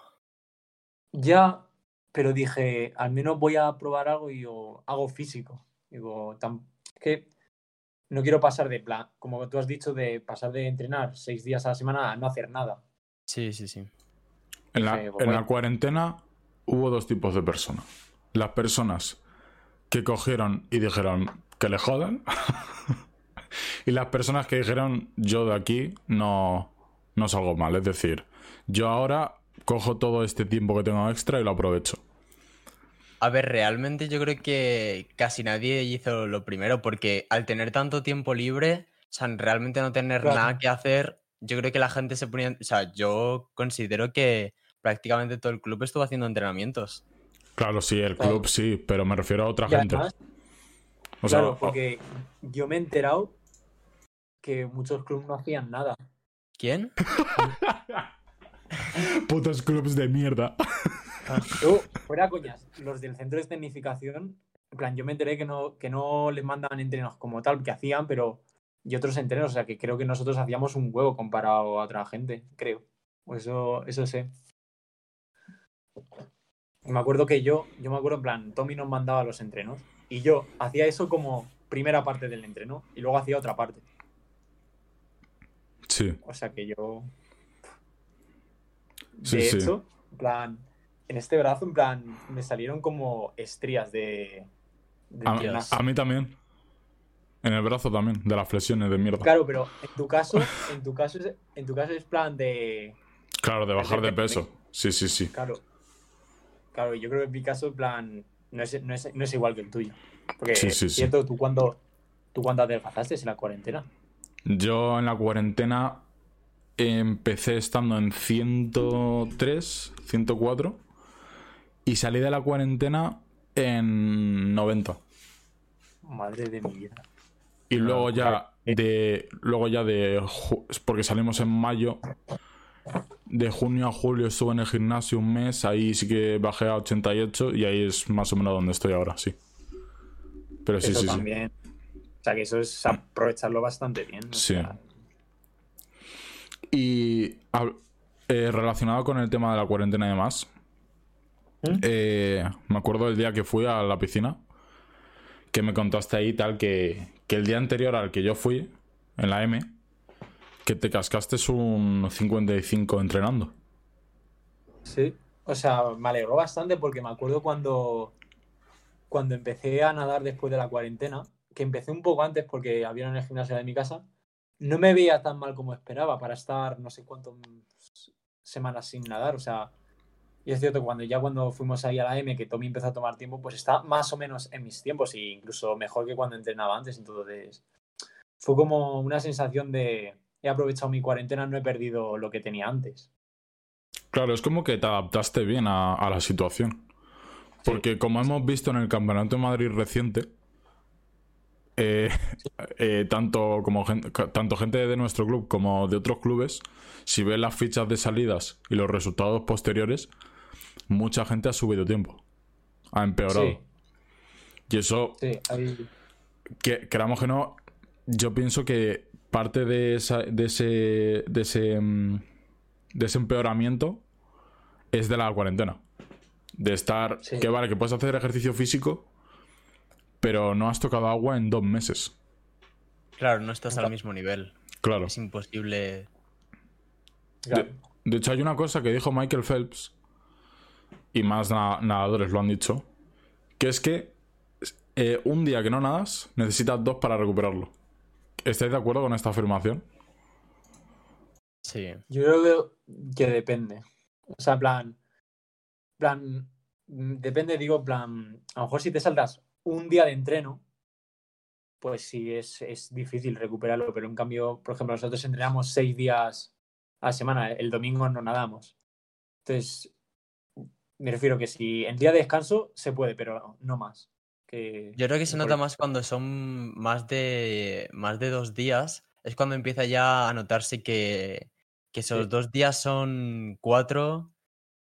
Ya, pero dije, al menos voy a probar algo y digo, hago físico. Digo, es que no quiero pasar de plan, como tú has dicho, de pasar de entrenar seis días a la semana a no hacer nada. Sí, sí, sí. En la, pues en la voy- cuarentena hubo dos tipos de personas. Las personas que cogieron y dijeron que le jodan. y las personas que dijeron yo de aquí no, no salgo mal. Es decir, yo ahora cojo todo este tiempo que tengo extra y lo aprovecho. A ver, realmente yo creo que casi nadie hizo lo primero, porque al tener tanto tiempo libre, o sea, realmente no tener Claro. nada que hacer, yo creo que la gente se ponía, o sea, yo considero que prácticamente todo el club estuvo haciendo entrenamientos. Claro, sí, el Claro. club sí, pero me refiero a otra Y gente. además, O sea, claro, porque yo me he enterado que muchos clubes no hacían nada. ¿Quién? putos clubs de mierda. Yo, fuera coñas, los del centro de escenificación en plan, yo me enteré que no, que no les mandaban entrenos como tal, que hacían, pero. Y otros entrenos, o sea, que creo que nosotros hacíamos un huevo comparado a otra gente, creo. Pues eso, eso sé. Y me acuerdo que yo, yo me acuerdo en plan, Tommy nos mandaba los entrenos y yo hacía eso como primera parte del entreno y luego hacía otra parte. Sí. O sea que yo. De Sí, sí. hecho, en plan, en este brazo, en plan, me salieron como estrías de. de A, a mí también. En el brazo también, de las flexiones de mierda. Claro, pero en tu caso, en tu caso es, en tu caso es plan de. Claro, de bajar de peso. Sí, sí, sí. Claro. Claro, yo creo que en mi caso, en plan, no es, no es, no es igual que el tuyo. Porque Sí, sí, es sí. cierto, tú cuando. ¿Tú cuando adelgazaste en la cuarentena? Yo en la cuarentena empecé estando en 103, 104 y salí de la cuarentena en 90. Madre de mi vida. Y luego ya de luego ya de porque salimos en mayo de junio a julio estuve en el gimnasio un mes, ahí sí que bajé a 88 y ahí es más o menos donde estoy ahora, sí. Pero sí, eso sí, sí. también. O sea, que eso es aprovecharlo bastante bien. Sí. sea, Y eh, relacionado con el tema de la cuarentena y demás, ¿Mm? eh, me acuerdo del día que fui a la piscina, que me contaste ahí tal que, que el día anterior al que yo fui, en la M, que te cascaste un 55 entrenando. Sí, o sea, me alegró bastante porque me acuerdo cuando, cuando empecé a nadar después de la cuarentena, que empecé un poco antes porque había en el gimnasio de mi casa, no me veía tan mal como esperaba para estar no sé cuántas semanas sin nadar, o sea, y es cierto que cuando ya cuando fuimos ahí a la M, que Tommy empezó a tomar tiempo, pues está más o menos en mis tiempos, e incluso mejor que cuando entrenaba antes, entonces fue como una sensación de he aprovechado mi cuarentena, no he perdido lo que tenía antes. Claro, es como que te adaptaste bien a, a la situación. Porque como hemos visto en el Campeonato de Madrid reciente, eh, eh, tanto, como gen- ca- tanto gente de nuestro club como de otros clubes, si ves las fichas de salidas y los resultados posteriores, mucha gente ha subido tiempo. Ha empeorado. Sí. Y eso, Sí, ahí... que, queramos que no, yo pienso que parte de, esa, de ese, de ese mm, de ese empeoramiento es de la cuarentena. De estar, Sí. que vale, que puedes hacer ejercicio físico, pero no has tocado agua en dos meses. Claro, no estás al mismo nivel. Claro. Es imposible. claro. De, de hecho, hay una cosa que dijo Michael Phelps, y más na- nadadores lo han dicho, que es que eh, un día que no nadas, necesitas dos para recuperarlo. ¿Estáis de acuerdo con esta afirmación? Sí. Yo creo que, que depende. O sea, en plan, plan, depende, digo, en plan, a lo mejor si te saltas un día de entreno, pues sí es, es difícil recuperarlo, pero en cambio, por ejemplo, nosotros entrenamos seis días a la semana, el domingo no nadamos. Entonces, me refiero que si en día de descanso se puede, pero no más. Que, Yo creo que se nota más cuando son más de más de dos días. Es cuando empieza ya a notarse que, que esos Sí. dos días son cuatro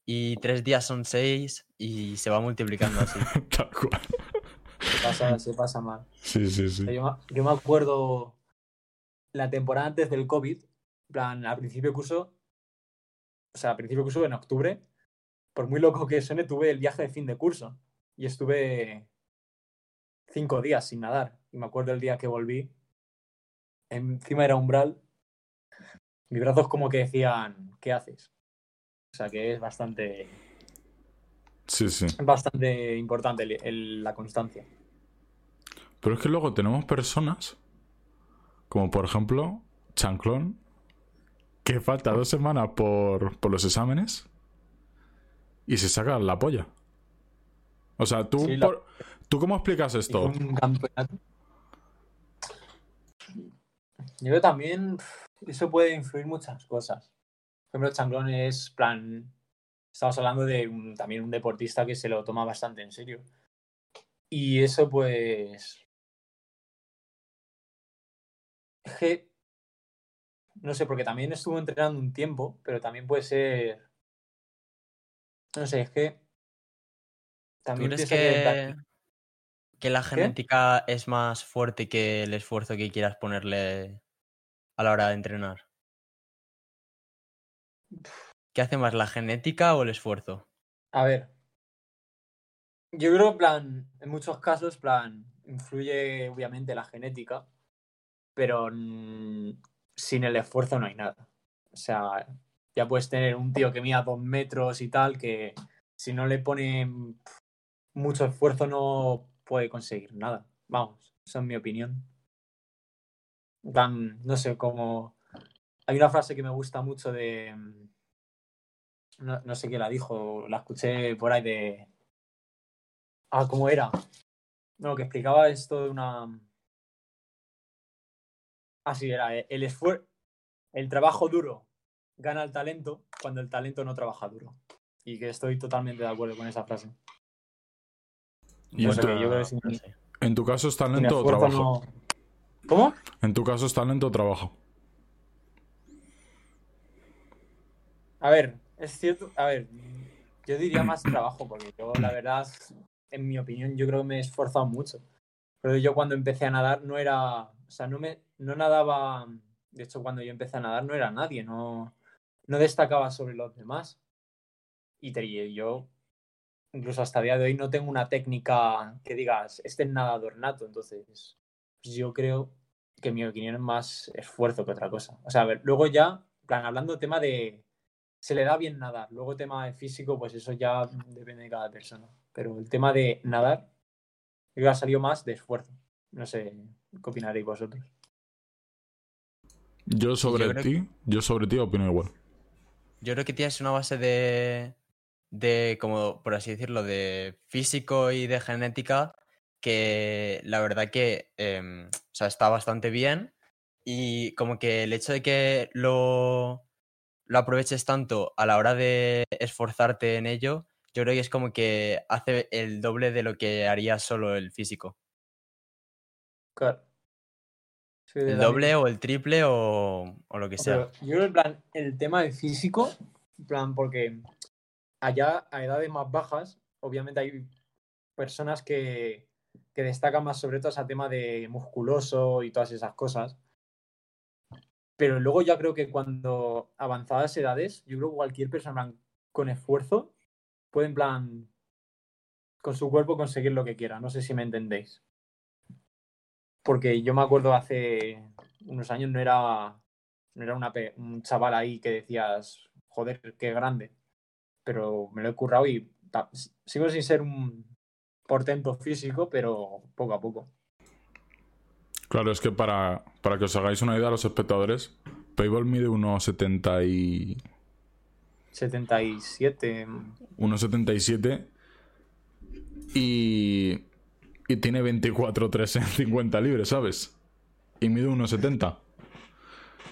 y tres días son seis y se va multiplicando así. Tal cual. se pasa, se pasa mal. Sí, sí, sí. Yo, me- yo me acuerdo la temporada antes del COVID, en plan, al principio curso, o sea, al principio curso en octubre, por muy loco que suene, tuve el viaje de fin de curso y estuve cinco días sin nadar. Y me acuerdo el día que volví, encima era umbral, mis brazos como que decían, ¿qué haces? O sea, que es bastante, Sí, sí. bastante importante el- el- la constancia. Pero es que luego tenemos personas, como por ejemplo Chanclón, que falta dos semanas por, por los exámenes y se saca la polla. O sea, ¿tú, Sí, la- por- ¿tú cómo explicas esto? Un campeonato. Yo también eso puede influir muchas cosas. Por ejemplo, Changlón es plan. Estamos hablando de un- también un deportista que se lo toma bastante en serio. Y eso, pues. Es que. No sé, porque también estuvo entrenando un tiempo, pero también puede ser. No sé, es que. ¿Tú También crees pienso que. que, la genética es más fuerte que el esfuerzo que quieras ponerle a la hora de entrenar? ¿Qué hace más, la genética o el esfuerzo? A ver. Yo creo, en plan, en muchos casos, plan, influye obviamente la genética, pero sin el esfuerzo no hay nada. O sea, ya puedes tener un tío que mida dos metros y tal, que si no le pone mucho esfuerzo no puede conseguir nada. Vamos, esa es mi opinión. no sé, como... Hay una frase que me gusta mucho de... No, no sé quién la dijo, la escuché por ahí de... Ah, ¿cómo era? No, que explicaba esto de una... Así era, eh, el esfuerzo, el trabajo duro gana el talento cuando el talento no trabaja duro. Y que estoy totalmente de acuerdo con esa frase. ¿Y en, tu, en, tu, caso es talento o trabajo? ¿Cómo? En tu caso es talento o trabajo. A ver, es cierto. A ver, yo diría más trabajo, porque yo, la verdad, en mi opinión, yo creo que me he esforzado mucho. Pero yo cuando empecé a nadar no era. O sea, no me no nadaba. De hecho, cuando yo empecé a nadar no era nadie, no, no destacaba sobre los demás. Y te, yo, incluso hasta el día de hoy, no tengo una técnica que digas, este es nadador nato. Entonces, pues yo creo que mi opinión es más esfuerzo que otra cosa. O sea, a ver, luego ya, plan, hablando tema de. Se le da bien nadar. Luego, tema de físico, pues eso ya depende de cada persona. Pero el tema de nadar, creo que ha salido más de esfuerzo. No sé, ¿qué opinaréis vosotros? Yo sobre ti, yo sobre ti opino igual. Yo creo que tienes una base de, de, como por así decirlo, de físico y de genética que la verdad que em, o sea, está bastante bien y como que el hecho de que lo, lo aproveches tanto a la hora de esforzarte en ello, yo creo que es como que hace el doble de lo que haría solo el físico. Claro. El doble o el triple o, o lo que sea. yo creo, en plan, el tema del físico, en plan, porque allá a edades más bajas, obviamente hay personas que, que destacan más sobre todo ese tema de musculoso y todas esas cosas. Pero luego ya creo que cuando avanzadas edades, yo creo que cualquier persona con esfuerzo puede en plan con su cuerpo conseguir lo que quiera. No sé si me entendéis. Porque yo me acuerdo hace unos años no era, no era una, un chaval ahí que decías, joder, qué grande. Pero me lo he currado y sigo sin ser un portento físico, pero poco a poco. Claro, es que para, para que os hagáis una idea los espectadores, Payball mide unos 70 y 77. 1,77 y, y tiene 24 3 en 50 libres, ¿sabes? Y mide 1,70.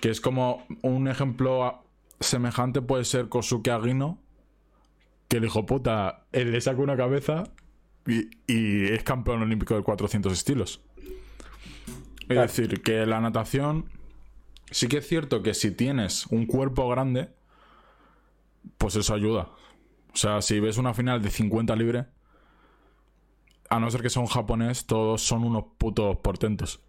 Que es como un ejemplo semejante puede ser Kosuke Aguino, que el hijo puta él le saca una cabeza y, y, es campeón olímpico de 400 estilos. Es decir, que la natación sí que es cierto que si tienes un cuerpo grande, pues eso ayuda. O sea, si ves una final de 50 libre, a no ser que sea un japonés, todos son unos putos portentos.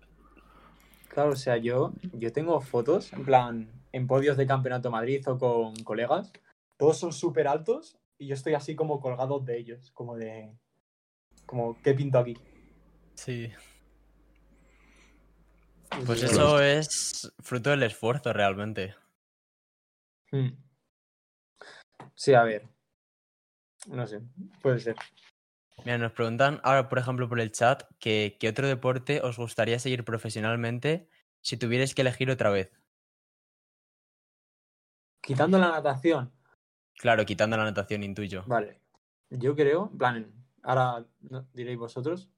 Claro, o sea, yo, yo tengo fotos, en plan, en podios de Campeonato Madrid o con colegas, todos son súper altos y yo estoy así como colgado de ellos, como de... Como, ¿qué pinto aquí? Sí. Pues eso es fruto del esfuerzo realmente. Hmm. Sí, a ver. No sé, puede ser. Mira, nos preguntan ahora, por ejemplo, por el chat, que qué otro deporte os gustaría seguir profesionalmente si tuvierais que elegir otra vez. Quitando la natación. Claro, quitando la natación, intuyo. Vale. Yo creo, en plan, ahora diréis vosotros,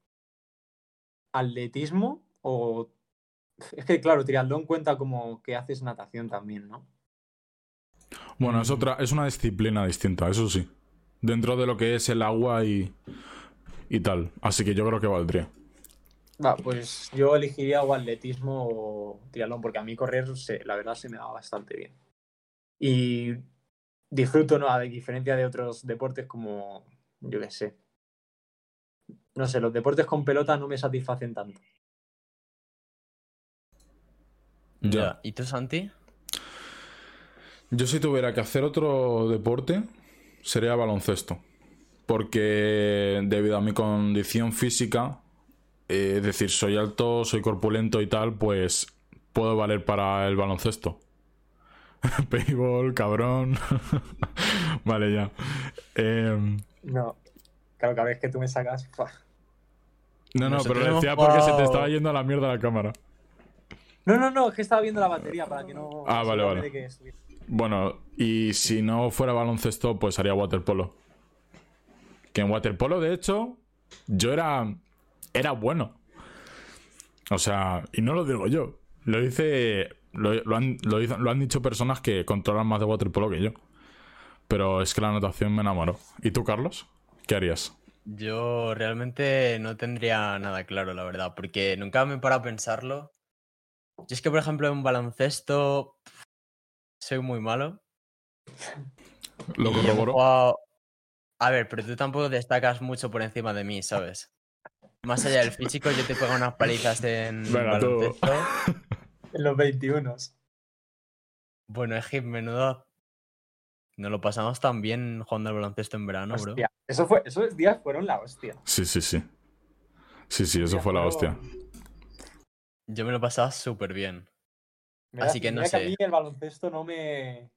atletismo o... Es que, claro, triatlón cuenta como que haces natación también, ¿no? Bueno, es otra, es una disciplina distinta, eso sí. Dentro de lo que es el agua y, y tal. Así que yo creo que valdría. Va, pues yo elegiría o atletismo o triatlón, porque a mí correr, la verdad, se me da bastante bien. Y disfruto, ¿no? A diferencia de otros deportes como, yo qué sé, no sé, los deportes con pelota no me satisfacen tanto. Ya. Ya. ¿Y tú, Santi? Yo si tuviera que hacer otro deporte, sería baloncesto. Porque debido a mi condición física, eh, es decir, soy alto, soy corpulento y tal, pues puedo valer para el baloncesto. Payball, cabrón. vale, ya. Em, No. Claro, cada vez que tú me sacas. no, no, pero hemos decía porque se te estaba yendo a la mierda la cámara. No, no, no, es que estaba viendo la batería para que no. Ah, vale, vale. de que Bueno, y si no fuera baloncesto, pues haría waterpolo. Que en waterpolo, de hecho, yo era. Era bueno. O sea, y no lo digo yo. Lo dice. Lo, han, lo lo han dicho personas que controlan más de waterpolo que yo. Pero es que la natación me enamoró. ¿Y tú, Carlos? ¿Qué harías? Yo realmente no tendría nada claro, la verdad, porque nunca me he parado a pensarlo. Yo es que, por ejemplo, en baloncesto soy muy malo. Lo corroboro. jugado- A ver, pero tú tampoco destacas mucho por encima de mí, ¿sabes? Más allá del físico, yo te pego unas palizas en Venga, baloncesto. En los 21. Bueno, es que menudo. Nos lo pasamos tan bien jugando al baloncesto en verano, bro. Hostia, eso fue, esos días fueron la hostia. Sí, sí, sí. Sí, sí, eso fue la hostia. Yo me lo pasaba súper bien. Mira- Así que no mira sé. a mí el baloncesto no me.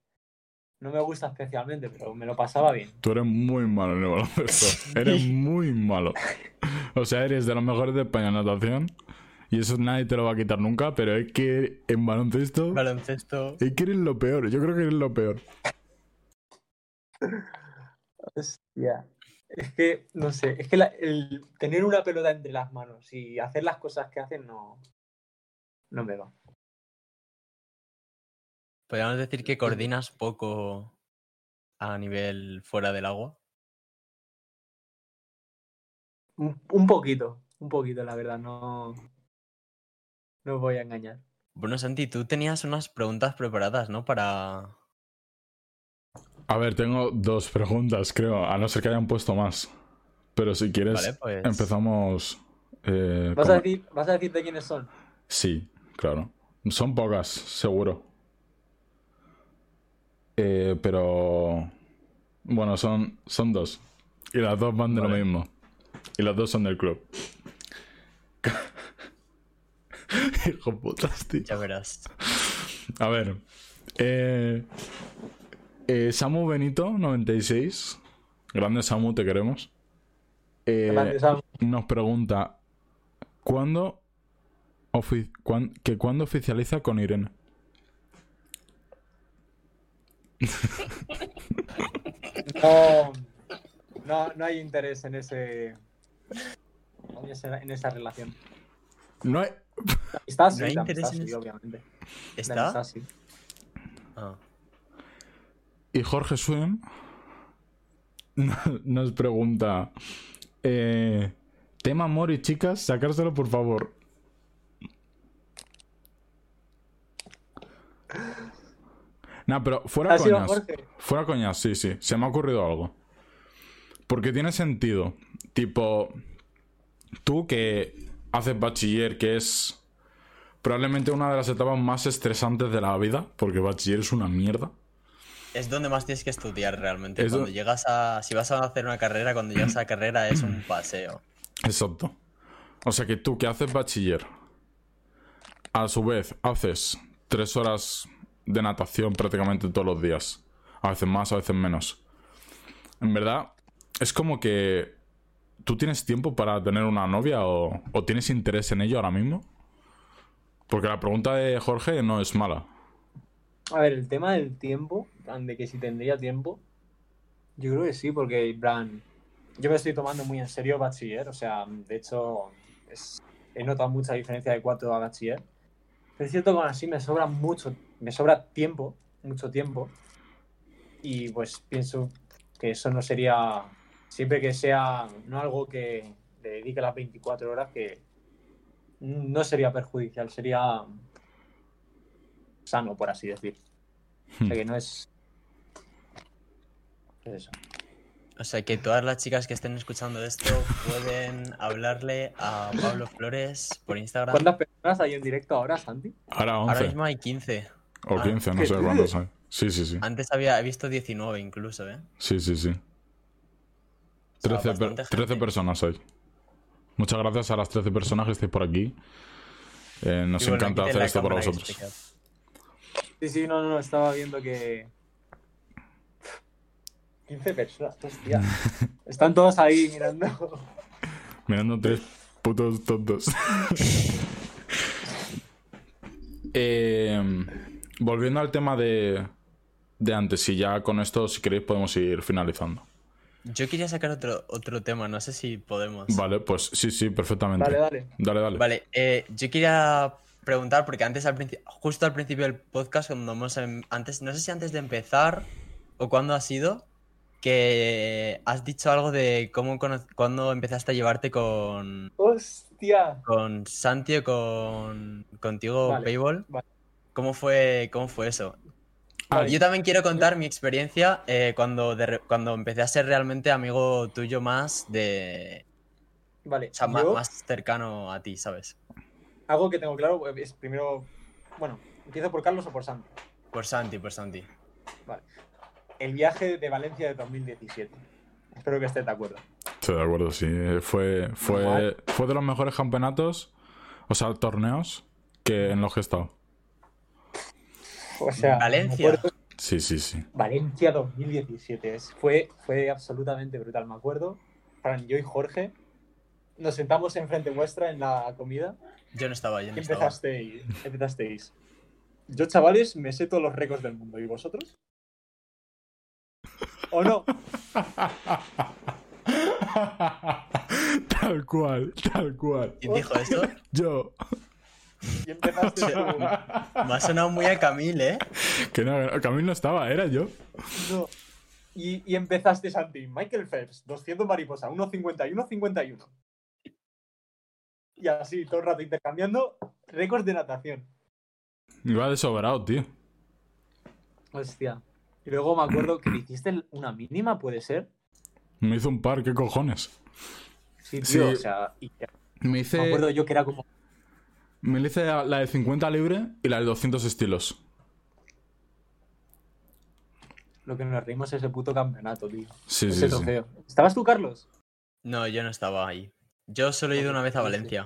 No me gusta especialmente, pero me lo pasaba bien. Tú eres muy malo en el baloncesto. Eres muy malo. O sea, eres de los mejores de España en natación. Y eso nadie te lo va a quitar nunca. Pero es que en baloncesto. Baloncesto. Es que eres lo peor. Yo creo que eres lo peor. Hostia. Es que, no sé, es que la- el tener una pelota entre las manos y hacer las cosas que hacen no. No me va. Podríamos decir que coordinas poco a nivel fuera del agua. Un, un poquito, un poquito, la verdad, no. No os voy a engañar. Bueno, Santi, tú tenías unas preguntas preparadas, ¿no? Para. A ver, tengo dos preguntas, creo. A no ser que hayan puesto más. Pero si quieres, Vale, pues. empezamos. eh, ¿Vas con- a, decir, ¿Vas a decir de quiénes son? Sí, claro. Son pocas, seguro. Eh, pero. Bueno, son, son dos. Y las dos van de lo mismo. Y las dos son del club. Hijo putas, tío. Ya verás. A ver. Eh, eh, Samu Benito, 96. Grande Samu, te queremos. Eh, Grande, Sam. nos pregunta: ¿Cuándo, ofi- cuán- que cuándo oficializa con Irene? No, no, no hay interés en ese. En esa, en esa relación. No hay. Sí, ¿No hay interés amistad en sí, eso? obviamente. De ¿Está? amistad sí. Ah. Y Jorge Swim nos pregunta: eh, Tema amor y chicas, sacárselo por favor. Nah, pero fuera ¿Ha sido coñas. Fuera coñas, sí, sí. Se me ha ocurrido algo. Porque tiene sentido. Tipo, tú que haces bachiller, que es probablemente una de las etapas más estresantes de la vida, porque bachiller es una mierda. Es donde más tienes que estudiar realmente. Cuando llegas a. Si vas a hacer una carrera, cuando llegas a la carrera es un paseo. Exacto. O sea que tú que haces bachiller, a su vez haces tres horas de natación prácticamente todos los días. A veces más, a veces menos. En verdad, es como que tú tienes tiempo para tener una novia o, tienes interés en ello ahora mismo. Porque la pregunta de Jorge no es mala. A ver, el tema del tiempo, de que si tendría tiempo, yo creo que sí, porque, plan, yo me estoy tomando muy en serio bachiller, o sea, de hecho, he notado mucha diferencia de cuarto a bachiller. Pero es cierto que aún así me sobra mucho, me sobra tiempo, mucho tiempo, y pues pienso que eso no sería, siempre que sea, no algo que le dedique las 24 horas, que no sería perjudicial, sería sano, por así decir. O sea que no es. es eso. O sea que todas las chicas que estén escuchando esto pueden hablarle a Pablo Flores por Instagram. ¿Cuántas personas hay en directo ahora, Santi? Ahora Ahora 11 mismo hay 15. O 15, no ¿qué sé cuántos hay. Sí, sí, sí. Antes había he visto 19 incluso, ¿eh? Sí, sí, sí. O sea, 13, per- bastante 13 gente. personas hay. Muchas gracias a las 13 personas que estáis por aquí. Eh, nos bueno, encanta hacer esto para vosotros. Sí, sí, no, no, no, estaba viendo que. 15 personas, hostia. Están todos ahí mirando. Mirando tres putos tontos. Eh, volviendo al tema de, de antes, y ya con esto, si queréis, podemos ir finalizando. Yo quería sacar otro, otro tema, no sé si podemos. Vale, pues sí, sí, perfectamente. Dale, dale. Dale, dale. Vale, eh, yo quería preguntar, porque antes, al principio, justo al principio del podcast, cuando hemos, em- antes, no sé si antes de empezar o cuándo ha sido, que has dicho algo de cómo cuándo empezaste a llevarte con, Hostia. con Santi o con, contigo, Vale, Payball. vale. ¿Cómo fue, ¿Cómo fue eso? Yo también quiero contar mi experiencia eh, cuando, de cuando empecé a ser realmente amigo tuyo más de... Vale, O sea, yo, más cercano a ti, ¿sabes? algo que tengo claro es primero. Bueno, empiezo por Carlos o por Santi. Por Santi, por Santi. Vale. El viaje de Valencia de 2017. Espero que estés de acuerdo. Estoy de acuerdo, sí. Fue, fue, fue de los mejores campeonatos, o sea, torneos, que en los que he estado. O sea, Valencia. acuerdo- Sí, sí, sí. Valencia 2017. es- Fue, fue absolutamente brutal. Me acuerdo, Fran, yo y Jorge nos sentamos enfrente vuestra en la comida Yo no estaba, yo no estaba. empezasteis, empezasteis. Yo, chavales, me sé todos los récords del mundo. ¿Y vosotros? ¿O no? tal cual, tal cual. ¿Quién dijo eso? Yo. Y empezaste tú. Me ha sonado muy a Camille, ¿eh? Que no, Camil no estaba, era yo. No. Y, y empezaste, Santi. Michael Phelps, 200 mariposa, 1.51, 51. Y así, todo el rato intercambiando récords de natación. Iba de sobrado, tío. Hostia. Y luego me acuerdo que le hiciste una mínima, ¿puede ser? Me hizo un par, ¿qué cojones? Sí, tío, Sí. o sea, y Me hice, me acuerdo yo que era como... me hice la de 50 libre y la de 200 estilos. Lo que nos reímos ese puto campeonato, tío. Sí, ese sí, sí. ¿Estabas tú, Carlos? No, yo no estaba ahí. Yo solo he ido una vez a Valencia.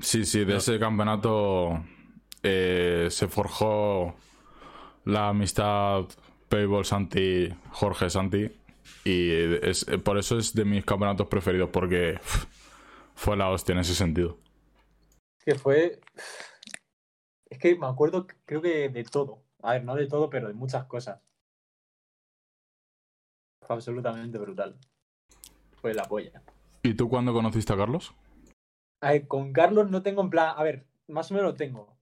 sí. Sí, de ese campeonato eh, se forjó la amistad Payball Santi, Jorge Santi. Y es, por eso es de mis campeonatos preferidos, porque pff, fue la hostia en ese sentido. Es que fue... Es que me acuerdo, creo que de todo. A ver, no de todo, pero de muchas cosas. Fue absolutamente brutal. Fue la polla. ¿Y tú cuándo conociste a Carlos? A ver, con Carlos no tengo en plan... A ver, más o menos lo tengo.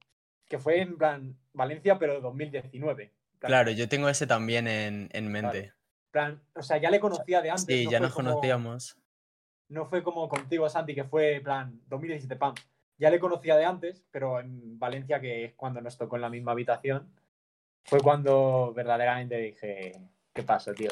Que fue en plan Valencia, pero de 2019. En plan- Claro, yo tengo ese también en, en mente. plan, o sea, ya le conocía de antes. Sí, no ya fue nos como- conocíamos. No fue como contigo, Santi, que fue plan 2017, pam. Ya le conocía de antes, pero en Valencia, que es cuando nos tocó en la misma habitación, fue cuando verdaderamente dije, ¿qué pasa, tío?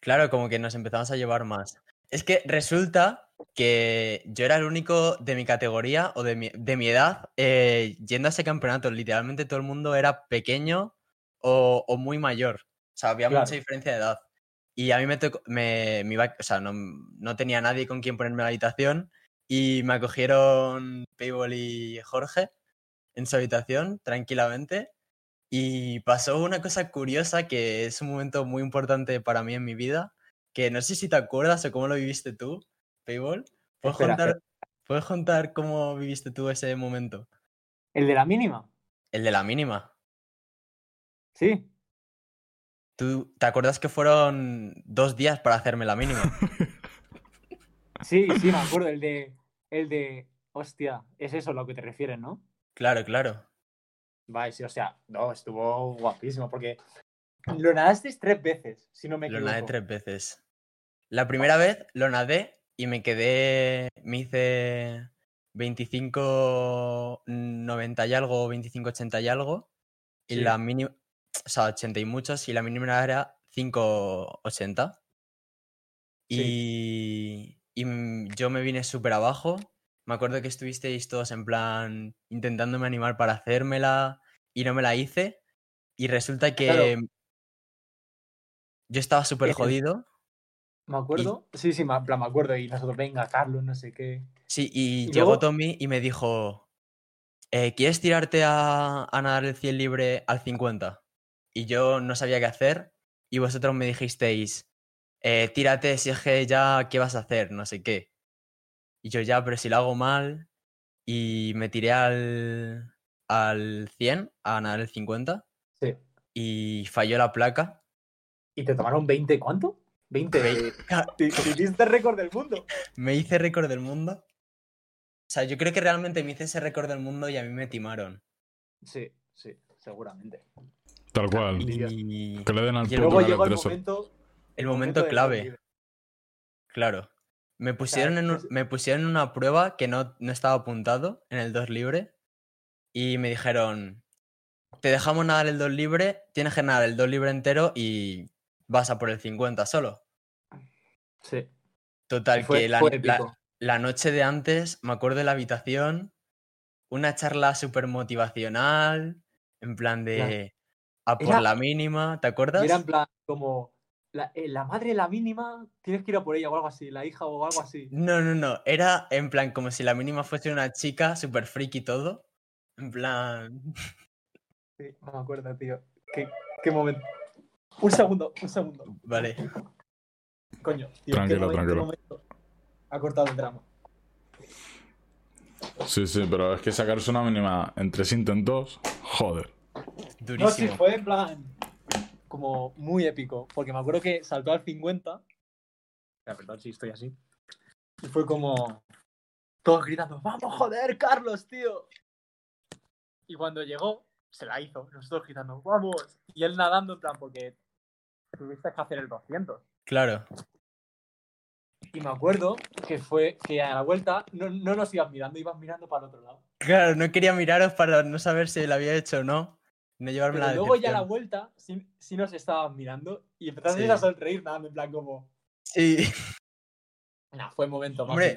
Claro, como que nos empezamos a llevar más. Es que resulta que yo era el único de mi categoría o de mi, de mi edad eh, yendo a ese campeonato. Literalmente todo el mundo era pequeño o, o muy mayor. O sea, había Claro. mucha diferencia de edad. Y a mí me tocó, me, me iba- o sea, no, no tenía nadie con quien ponerme en la habitación y me acogieron Payball y Jorge en su habitación tranquilamente. Y pasó una cosa curiosa que es un momento muy importante para mí en mi vida, que no sé si te acuerdas o cómo lo viviste tú, Payball. ¿Puedes, Espera, contar, espera. ¿Puedes contar cómo viviste tú ese momento? ¿El de la mínima? El de la mínima. Sí. ¿Tú te acuerdas que fueron dos días para hacerme la mínima? Sí, sí, me acuerdo. El de. El de. Hostia, es eso a lo que te refieres, ¿no? Claro, claro. Vale, sí, o sea, no, estuvo guapísimo, porque lo nadaste tres veces, si no me Lo equivoco. nadé tres veces. La primera vez lo nadé y me quedé. Me hice 25.90 y algo, 25.80 y algo. Y la mínima. O sea, 80 y muchos. Y la mínima era 5,80. Y, y mm, yo me vine súper abajo. Me acuerdo que estuvisteis todos en plan intentándome animar para hacérmela y no me la hice. Y resulta que Claro. yo estaba súper jodido. Me acuerdo. Sí, sí, me, me acuerdo. Y nosotros, venga, Carlos, no sé qué. Sí, y, Y llegó luego- Tommy y me dijo, eh, ¿quieres tirarte a, a nadar el 100 libre al 50? Y yo no sabía qué hacer y vosotros me dijisteis, eh, tírate si es que ya, ¿qué vas a hacer? No sé qué. Y yo ya, pero si lo hago mal y me tiré al, al 100 a nadar el 50 Sí. y falló la placa. ¿Y te tomaron 20 cuánto? 20. Ve- Te, te hiciste récord del mundo. Me hice récord del mundo. O sea, yo creo que realmente me hice ese récord del mundo y a mí me timaron. Sí, sí, seguramente. Tal cual. Y Que le den al y Luego llegó el momento. el momento clave, claro. Me pusieron, en, un- me pusieron una prueba que no, no estaba apuntado en el 2 libre y me dijeron, te dejamos nadar el 2 libre, tienes que nadar el 2 libre entero y vas a por el 50 solo. Sí. Total, Fue, que la noche de antes, me acuerdo de la habitación, una charla súper motivacional, en plan de a por Era- la mínima, ¿te acuerdas? era en plan como. La, eh, la madre, la mínima, tienes que ir a por ella o algo así. La hija o algo así. No, no, no, era en plan como si la mínima fuese una chica súper friki y todo. En plan... Sí, no me acuerdo, tío. ¿Qué, qué momento? Un segundo, un segundo. Vale. Coño, tío. Tranquilo, qué tranquilo. momento Ha cortado el drama. Sí, sí, pero es que sacarse una mínima en tres intentos, joder. No, sí, Durísimo. fue en plan. Como muy épico. Porque me acuerdo que saltó al 50. Ya, perdón si estoy así. Y fue como. Todos gritando: ¡Vamos, joder, Carlos, tío! Y cuando llegó, se la hizo. Nosotros gritando: ¡Vamos! Y él nadando, en plan, porque tuviste que hacer el 200. Claro. Y me acuerdo que fue que a la vuelta no, no nos ibas mirando, ibas mirando para el otro lado. Claro, no quería miraros para no saber si lo había hecho o no. No llevarme Pero la luego ya a la vuelta sí, sí nos estaban mirando y empezaste Sí. a sonreír nada, en plan como. Sí. Nah, fue momento Hombre.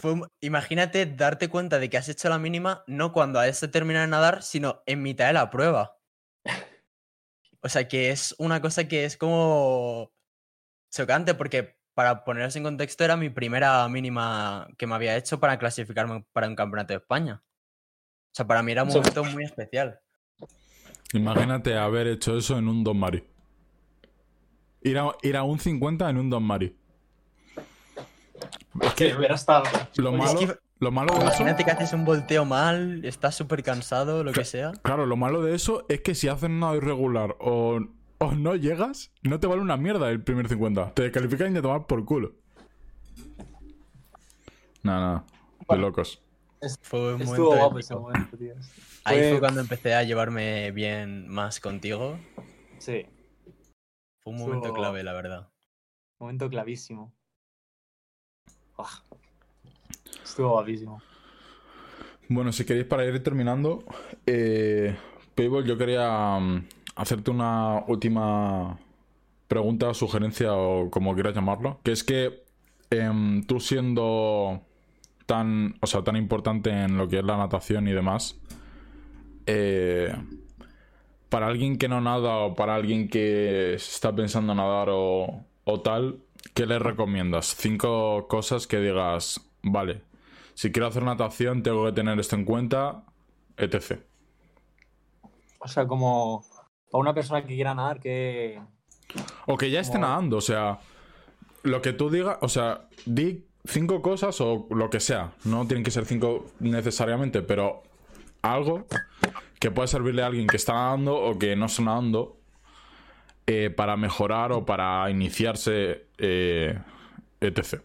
Fue un- imagínate darte cuenta de que has hecho la mínima no cuando has terminado de nadar, sino en mitad de la prueba. O sea que es una cosa que es como chocante porque para poneros en contexto era mi primera mínima que me había hecho para clasificarme para un campeonato de España. O sea, para mí era un momento muy especial. Imagínate haber hecho eso en un Don Mari. Ir a, ir a un 50 en un Don Mari. Es Que que hubiera estado. lo Oye, malo, es que- lo malo de eso, Imagínate que haces un volteo mal, estás súper cansado, lo que sea. claro, lo malo de eso es que si haces nada irregular o, o no llegas, no te vale una mierda el primer 50. Te descalifican y te tomar por culo. Nada, nada. De locos. Fue un Estuvo guapo ese momento, tío. Ahí fue Fue- cuando empecé a llevarme bien más contigo. Sí, Fue un momento clave, la verdad. momento clavísimo. Ah. Estuvo guapísimo. Bueno, si queréis para ir terminando, eh, Payball, yo quería mm, hacerte una última pregunta, sugerencia o como quieras llamarlo, que es que em, tú siendo tan, o sea, tan importante en lo que es la natación y demás, eh, para alguien que no nada o para alguien que está pensando en nadar o, o tal, ¿qué le recomiendas? Cinco cosas que digas, vale, si quiero hacer natación tengo que tener esto en cuenta, etc. O sea, como para una persona que quiera nadar, que. O que ya esté Como- nadando, o sea, lo que tú digas, o sea, di cinco cosas o lo que sea. No tienen que ser cinco necesariamente, pero algo que pueda servirle a alguien que está nadando o que no está nadando eh, para mejorar o para iniciarse, eh, etc.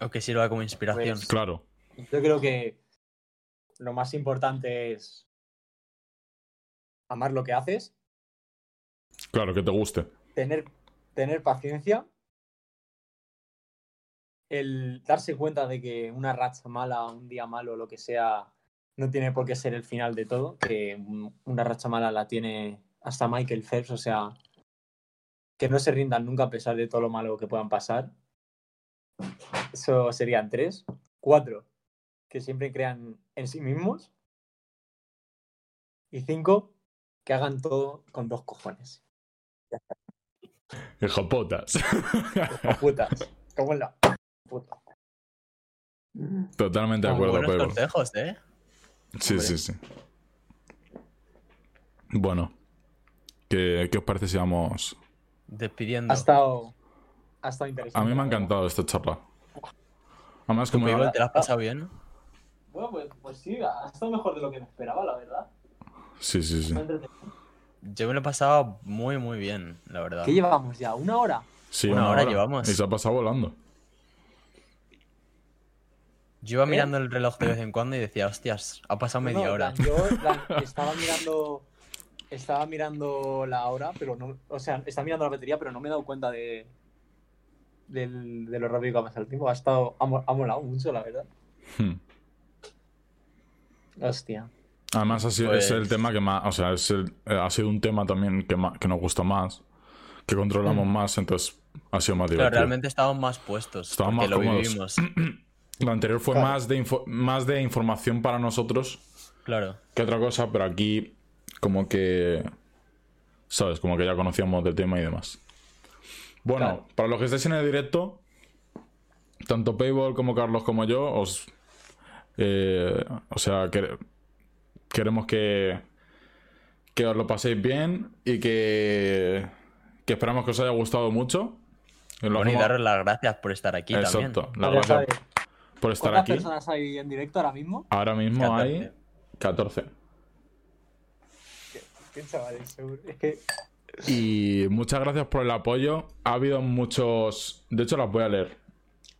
O que sirva como inspiración. Pues- Claro, Yo creo que lo más importante es amar lo que haces, claro, que te guste. tener, tener paciencia, el darse cuenta de que una racha mala, un día malo, lo que sea, no tiene por qué ser el final de todo, que un- una racha mala la tiene hasta Michael Phelps, o sea, que no se rindan nunca a pesar de todo lo malo que puedan pasar. Eso serían tres. Cuatro, que siempre crean en sí mismos. Y cinco, que hagan todo con dos cojones. Hijopotas. Como putas. Como en la puta. Totalmente de acuerdo, Pego. consejos, ¿eh? Sí, Hombre. sí, sí. Bueno, ¿qué, qué os parece si vamos? Despidiendo. Ha estado, ha estado interesante. A mí me ha encantado esta charla. Además, ¿Tú, como... Payball, te has pasado bien? Bueno, pues, pues sí, ha estado mejor de lo que me esperaba, la verdad. Sí, sí, sí. Yo me lo he pasado muy, muy bien, la verdad. ¿Qué llevamos ya? ¿Una hora? Sí, Una hora llevamos. Y se ha pasado volando. Yo iba ¿Eh? mirando el reloj de vez en cuando y decía, hostias, ha pasado media No, hora. plan, yo estaba mirando estaba mirando la hora, pero no, o sea, estaba mirando la batería, pero no me he dado cuenta de del- de lo rápido que ha pasado el tiempo. Ha estado ha, mo- ha molado mucho, la verdad. Hmm. Hostia. Además, ha sido, es Pues- el tema que más. O sea, es el- eh, ha sido un tema también que, ma- que nos gusta más. Que controlamos Mm. más, entonces ha sido más Pero divertido. realmente estábamos más puestos. Estábamos más lo cómodos. vivimos. Lo anterior fue Claro. más, de info- más de información para nosotros Claro. que otra cosa, pero aquí, como que. ¿Sabes? Como que ya conocíamos del tema y demás. Bueno, Claro. para los que estéis en el directo, tanto Payball como Carlos como yo, os. eh, o sea, que- queremos que. Que os lo paséis bien y que. Que esperamos que os haya gustado mucho. Bueno, y daros las gracias por estar aquí Exacto. también. Las gracias por estar ¿Cuántas aquí. personas hay en directo ahora mismo? Ahora mismo 14. hay 14. ¿Qué chavales? Seguro. Es que Y muchas gracias por el apoyo. Ha habido muchos. De hecho, las voy a leer.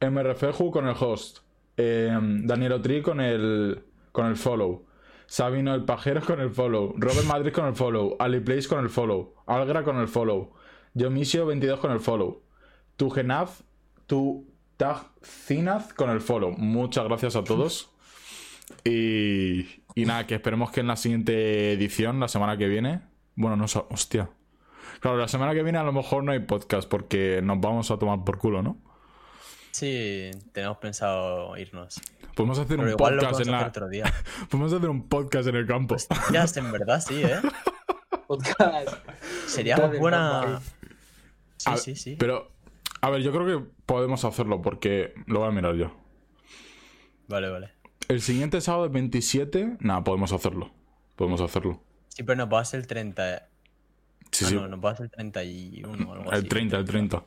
MRFeju con el host. eh, Daniel Otri con el, con el follow. Sabino el Pajero con el follow. Robert Madrid con el follow. Aliplace con el follow. Algra con el follow. Yomisio22 con el follow. Tu Genaz. Tu Tagzinaz con el follow. Muchas gracias a todos. Y, y nada, que esperemos que en la siguiente edición, la semana que viene. Bueno, no sé. Hostia. Claro, la semana que viene a lo mejor no hay podcast porque nos vamos a tomar por culo, ¿no? Sí, tenemos pensado irnos. Podemos hacer Pero un podcast en hacer la. otro día. Podemos hacer un podcast en el campo. Ya, en verdad sí, ¿eh? podcast. Sería buena... Sí, A- sí, sí. Pero, a ver, yo creo que podemos hacerlo porque lo voy a mirar yo. Vale, vale. El siguiente sábado, el 27, nada, podemos hacerlo. Podemos hacerlo. Sí, pero nos va a ser el 30. Sí, ah, sí. no, nos va a ser el 31 o algo el así. 30, el 30.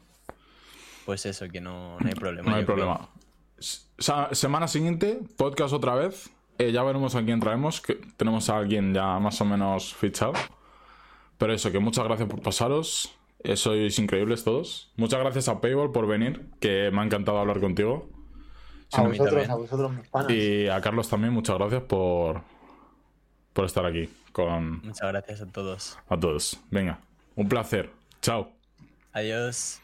Pues eso, que no, no hay problema. No hay creo. problema. Semana siguiente, podcast otra vez. Eh, ya veremos a quién traemos. Que tenemos a alguien ya más o menos fichado. Pero eso, que muchas gracias por pasaros. Eh, sois increíbles todos. Muchas gracias a Payball por venir, que me ha encantado hablar contigo. A vosotros, también. a vosotros, mis panas. Y a Carlos también, muchas gracias por, por estar aquí con Muchas gracias a todos. a todos. Venga, un placer. Chao. Adiós.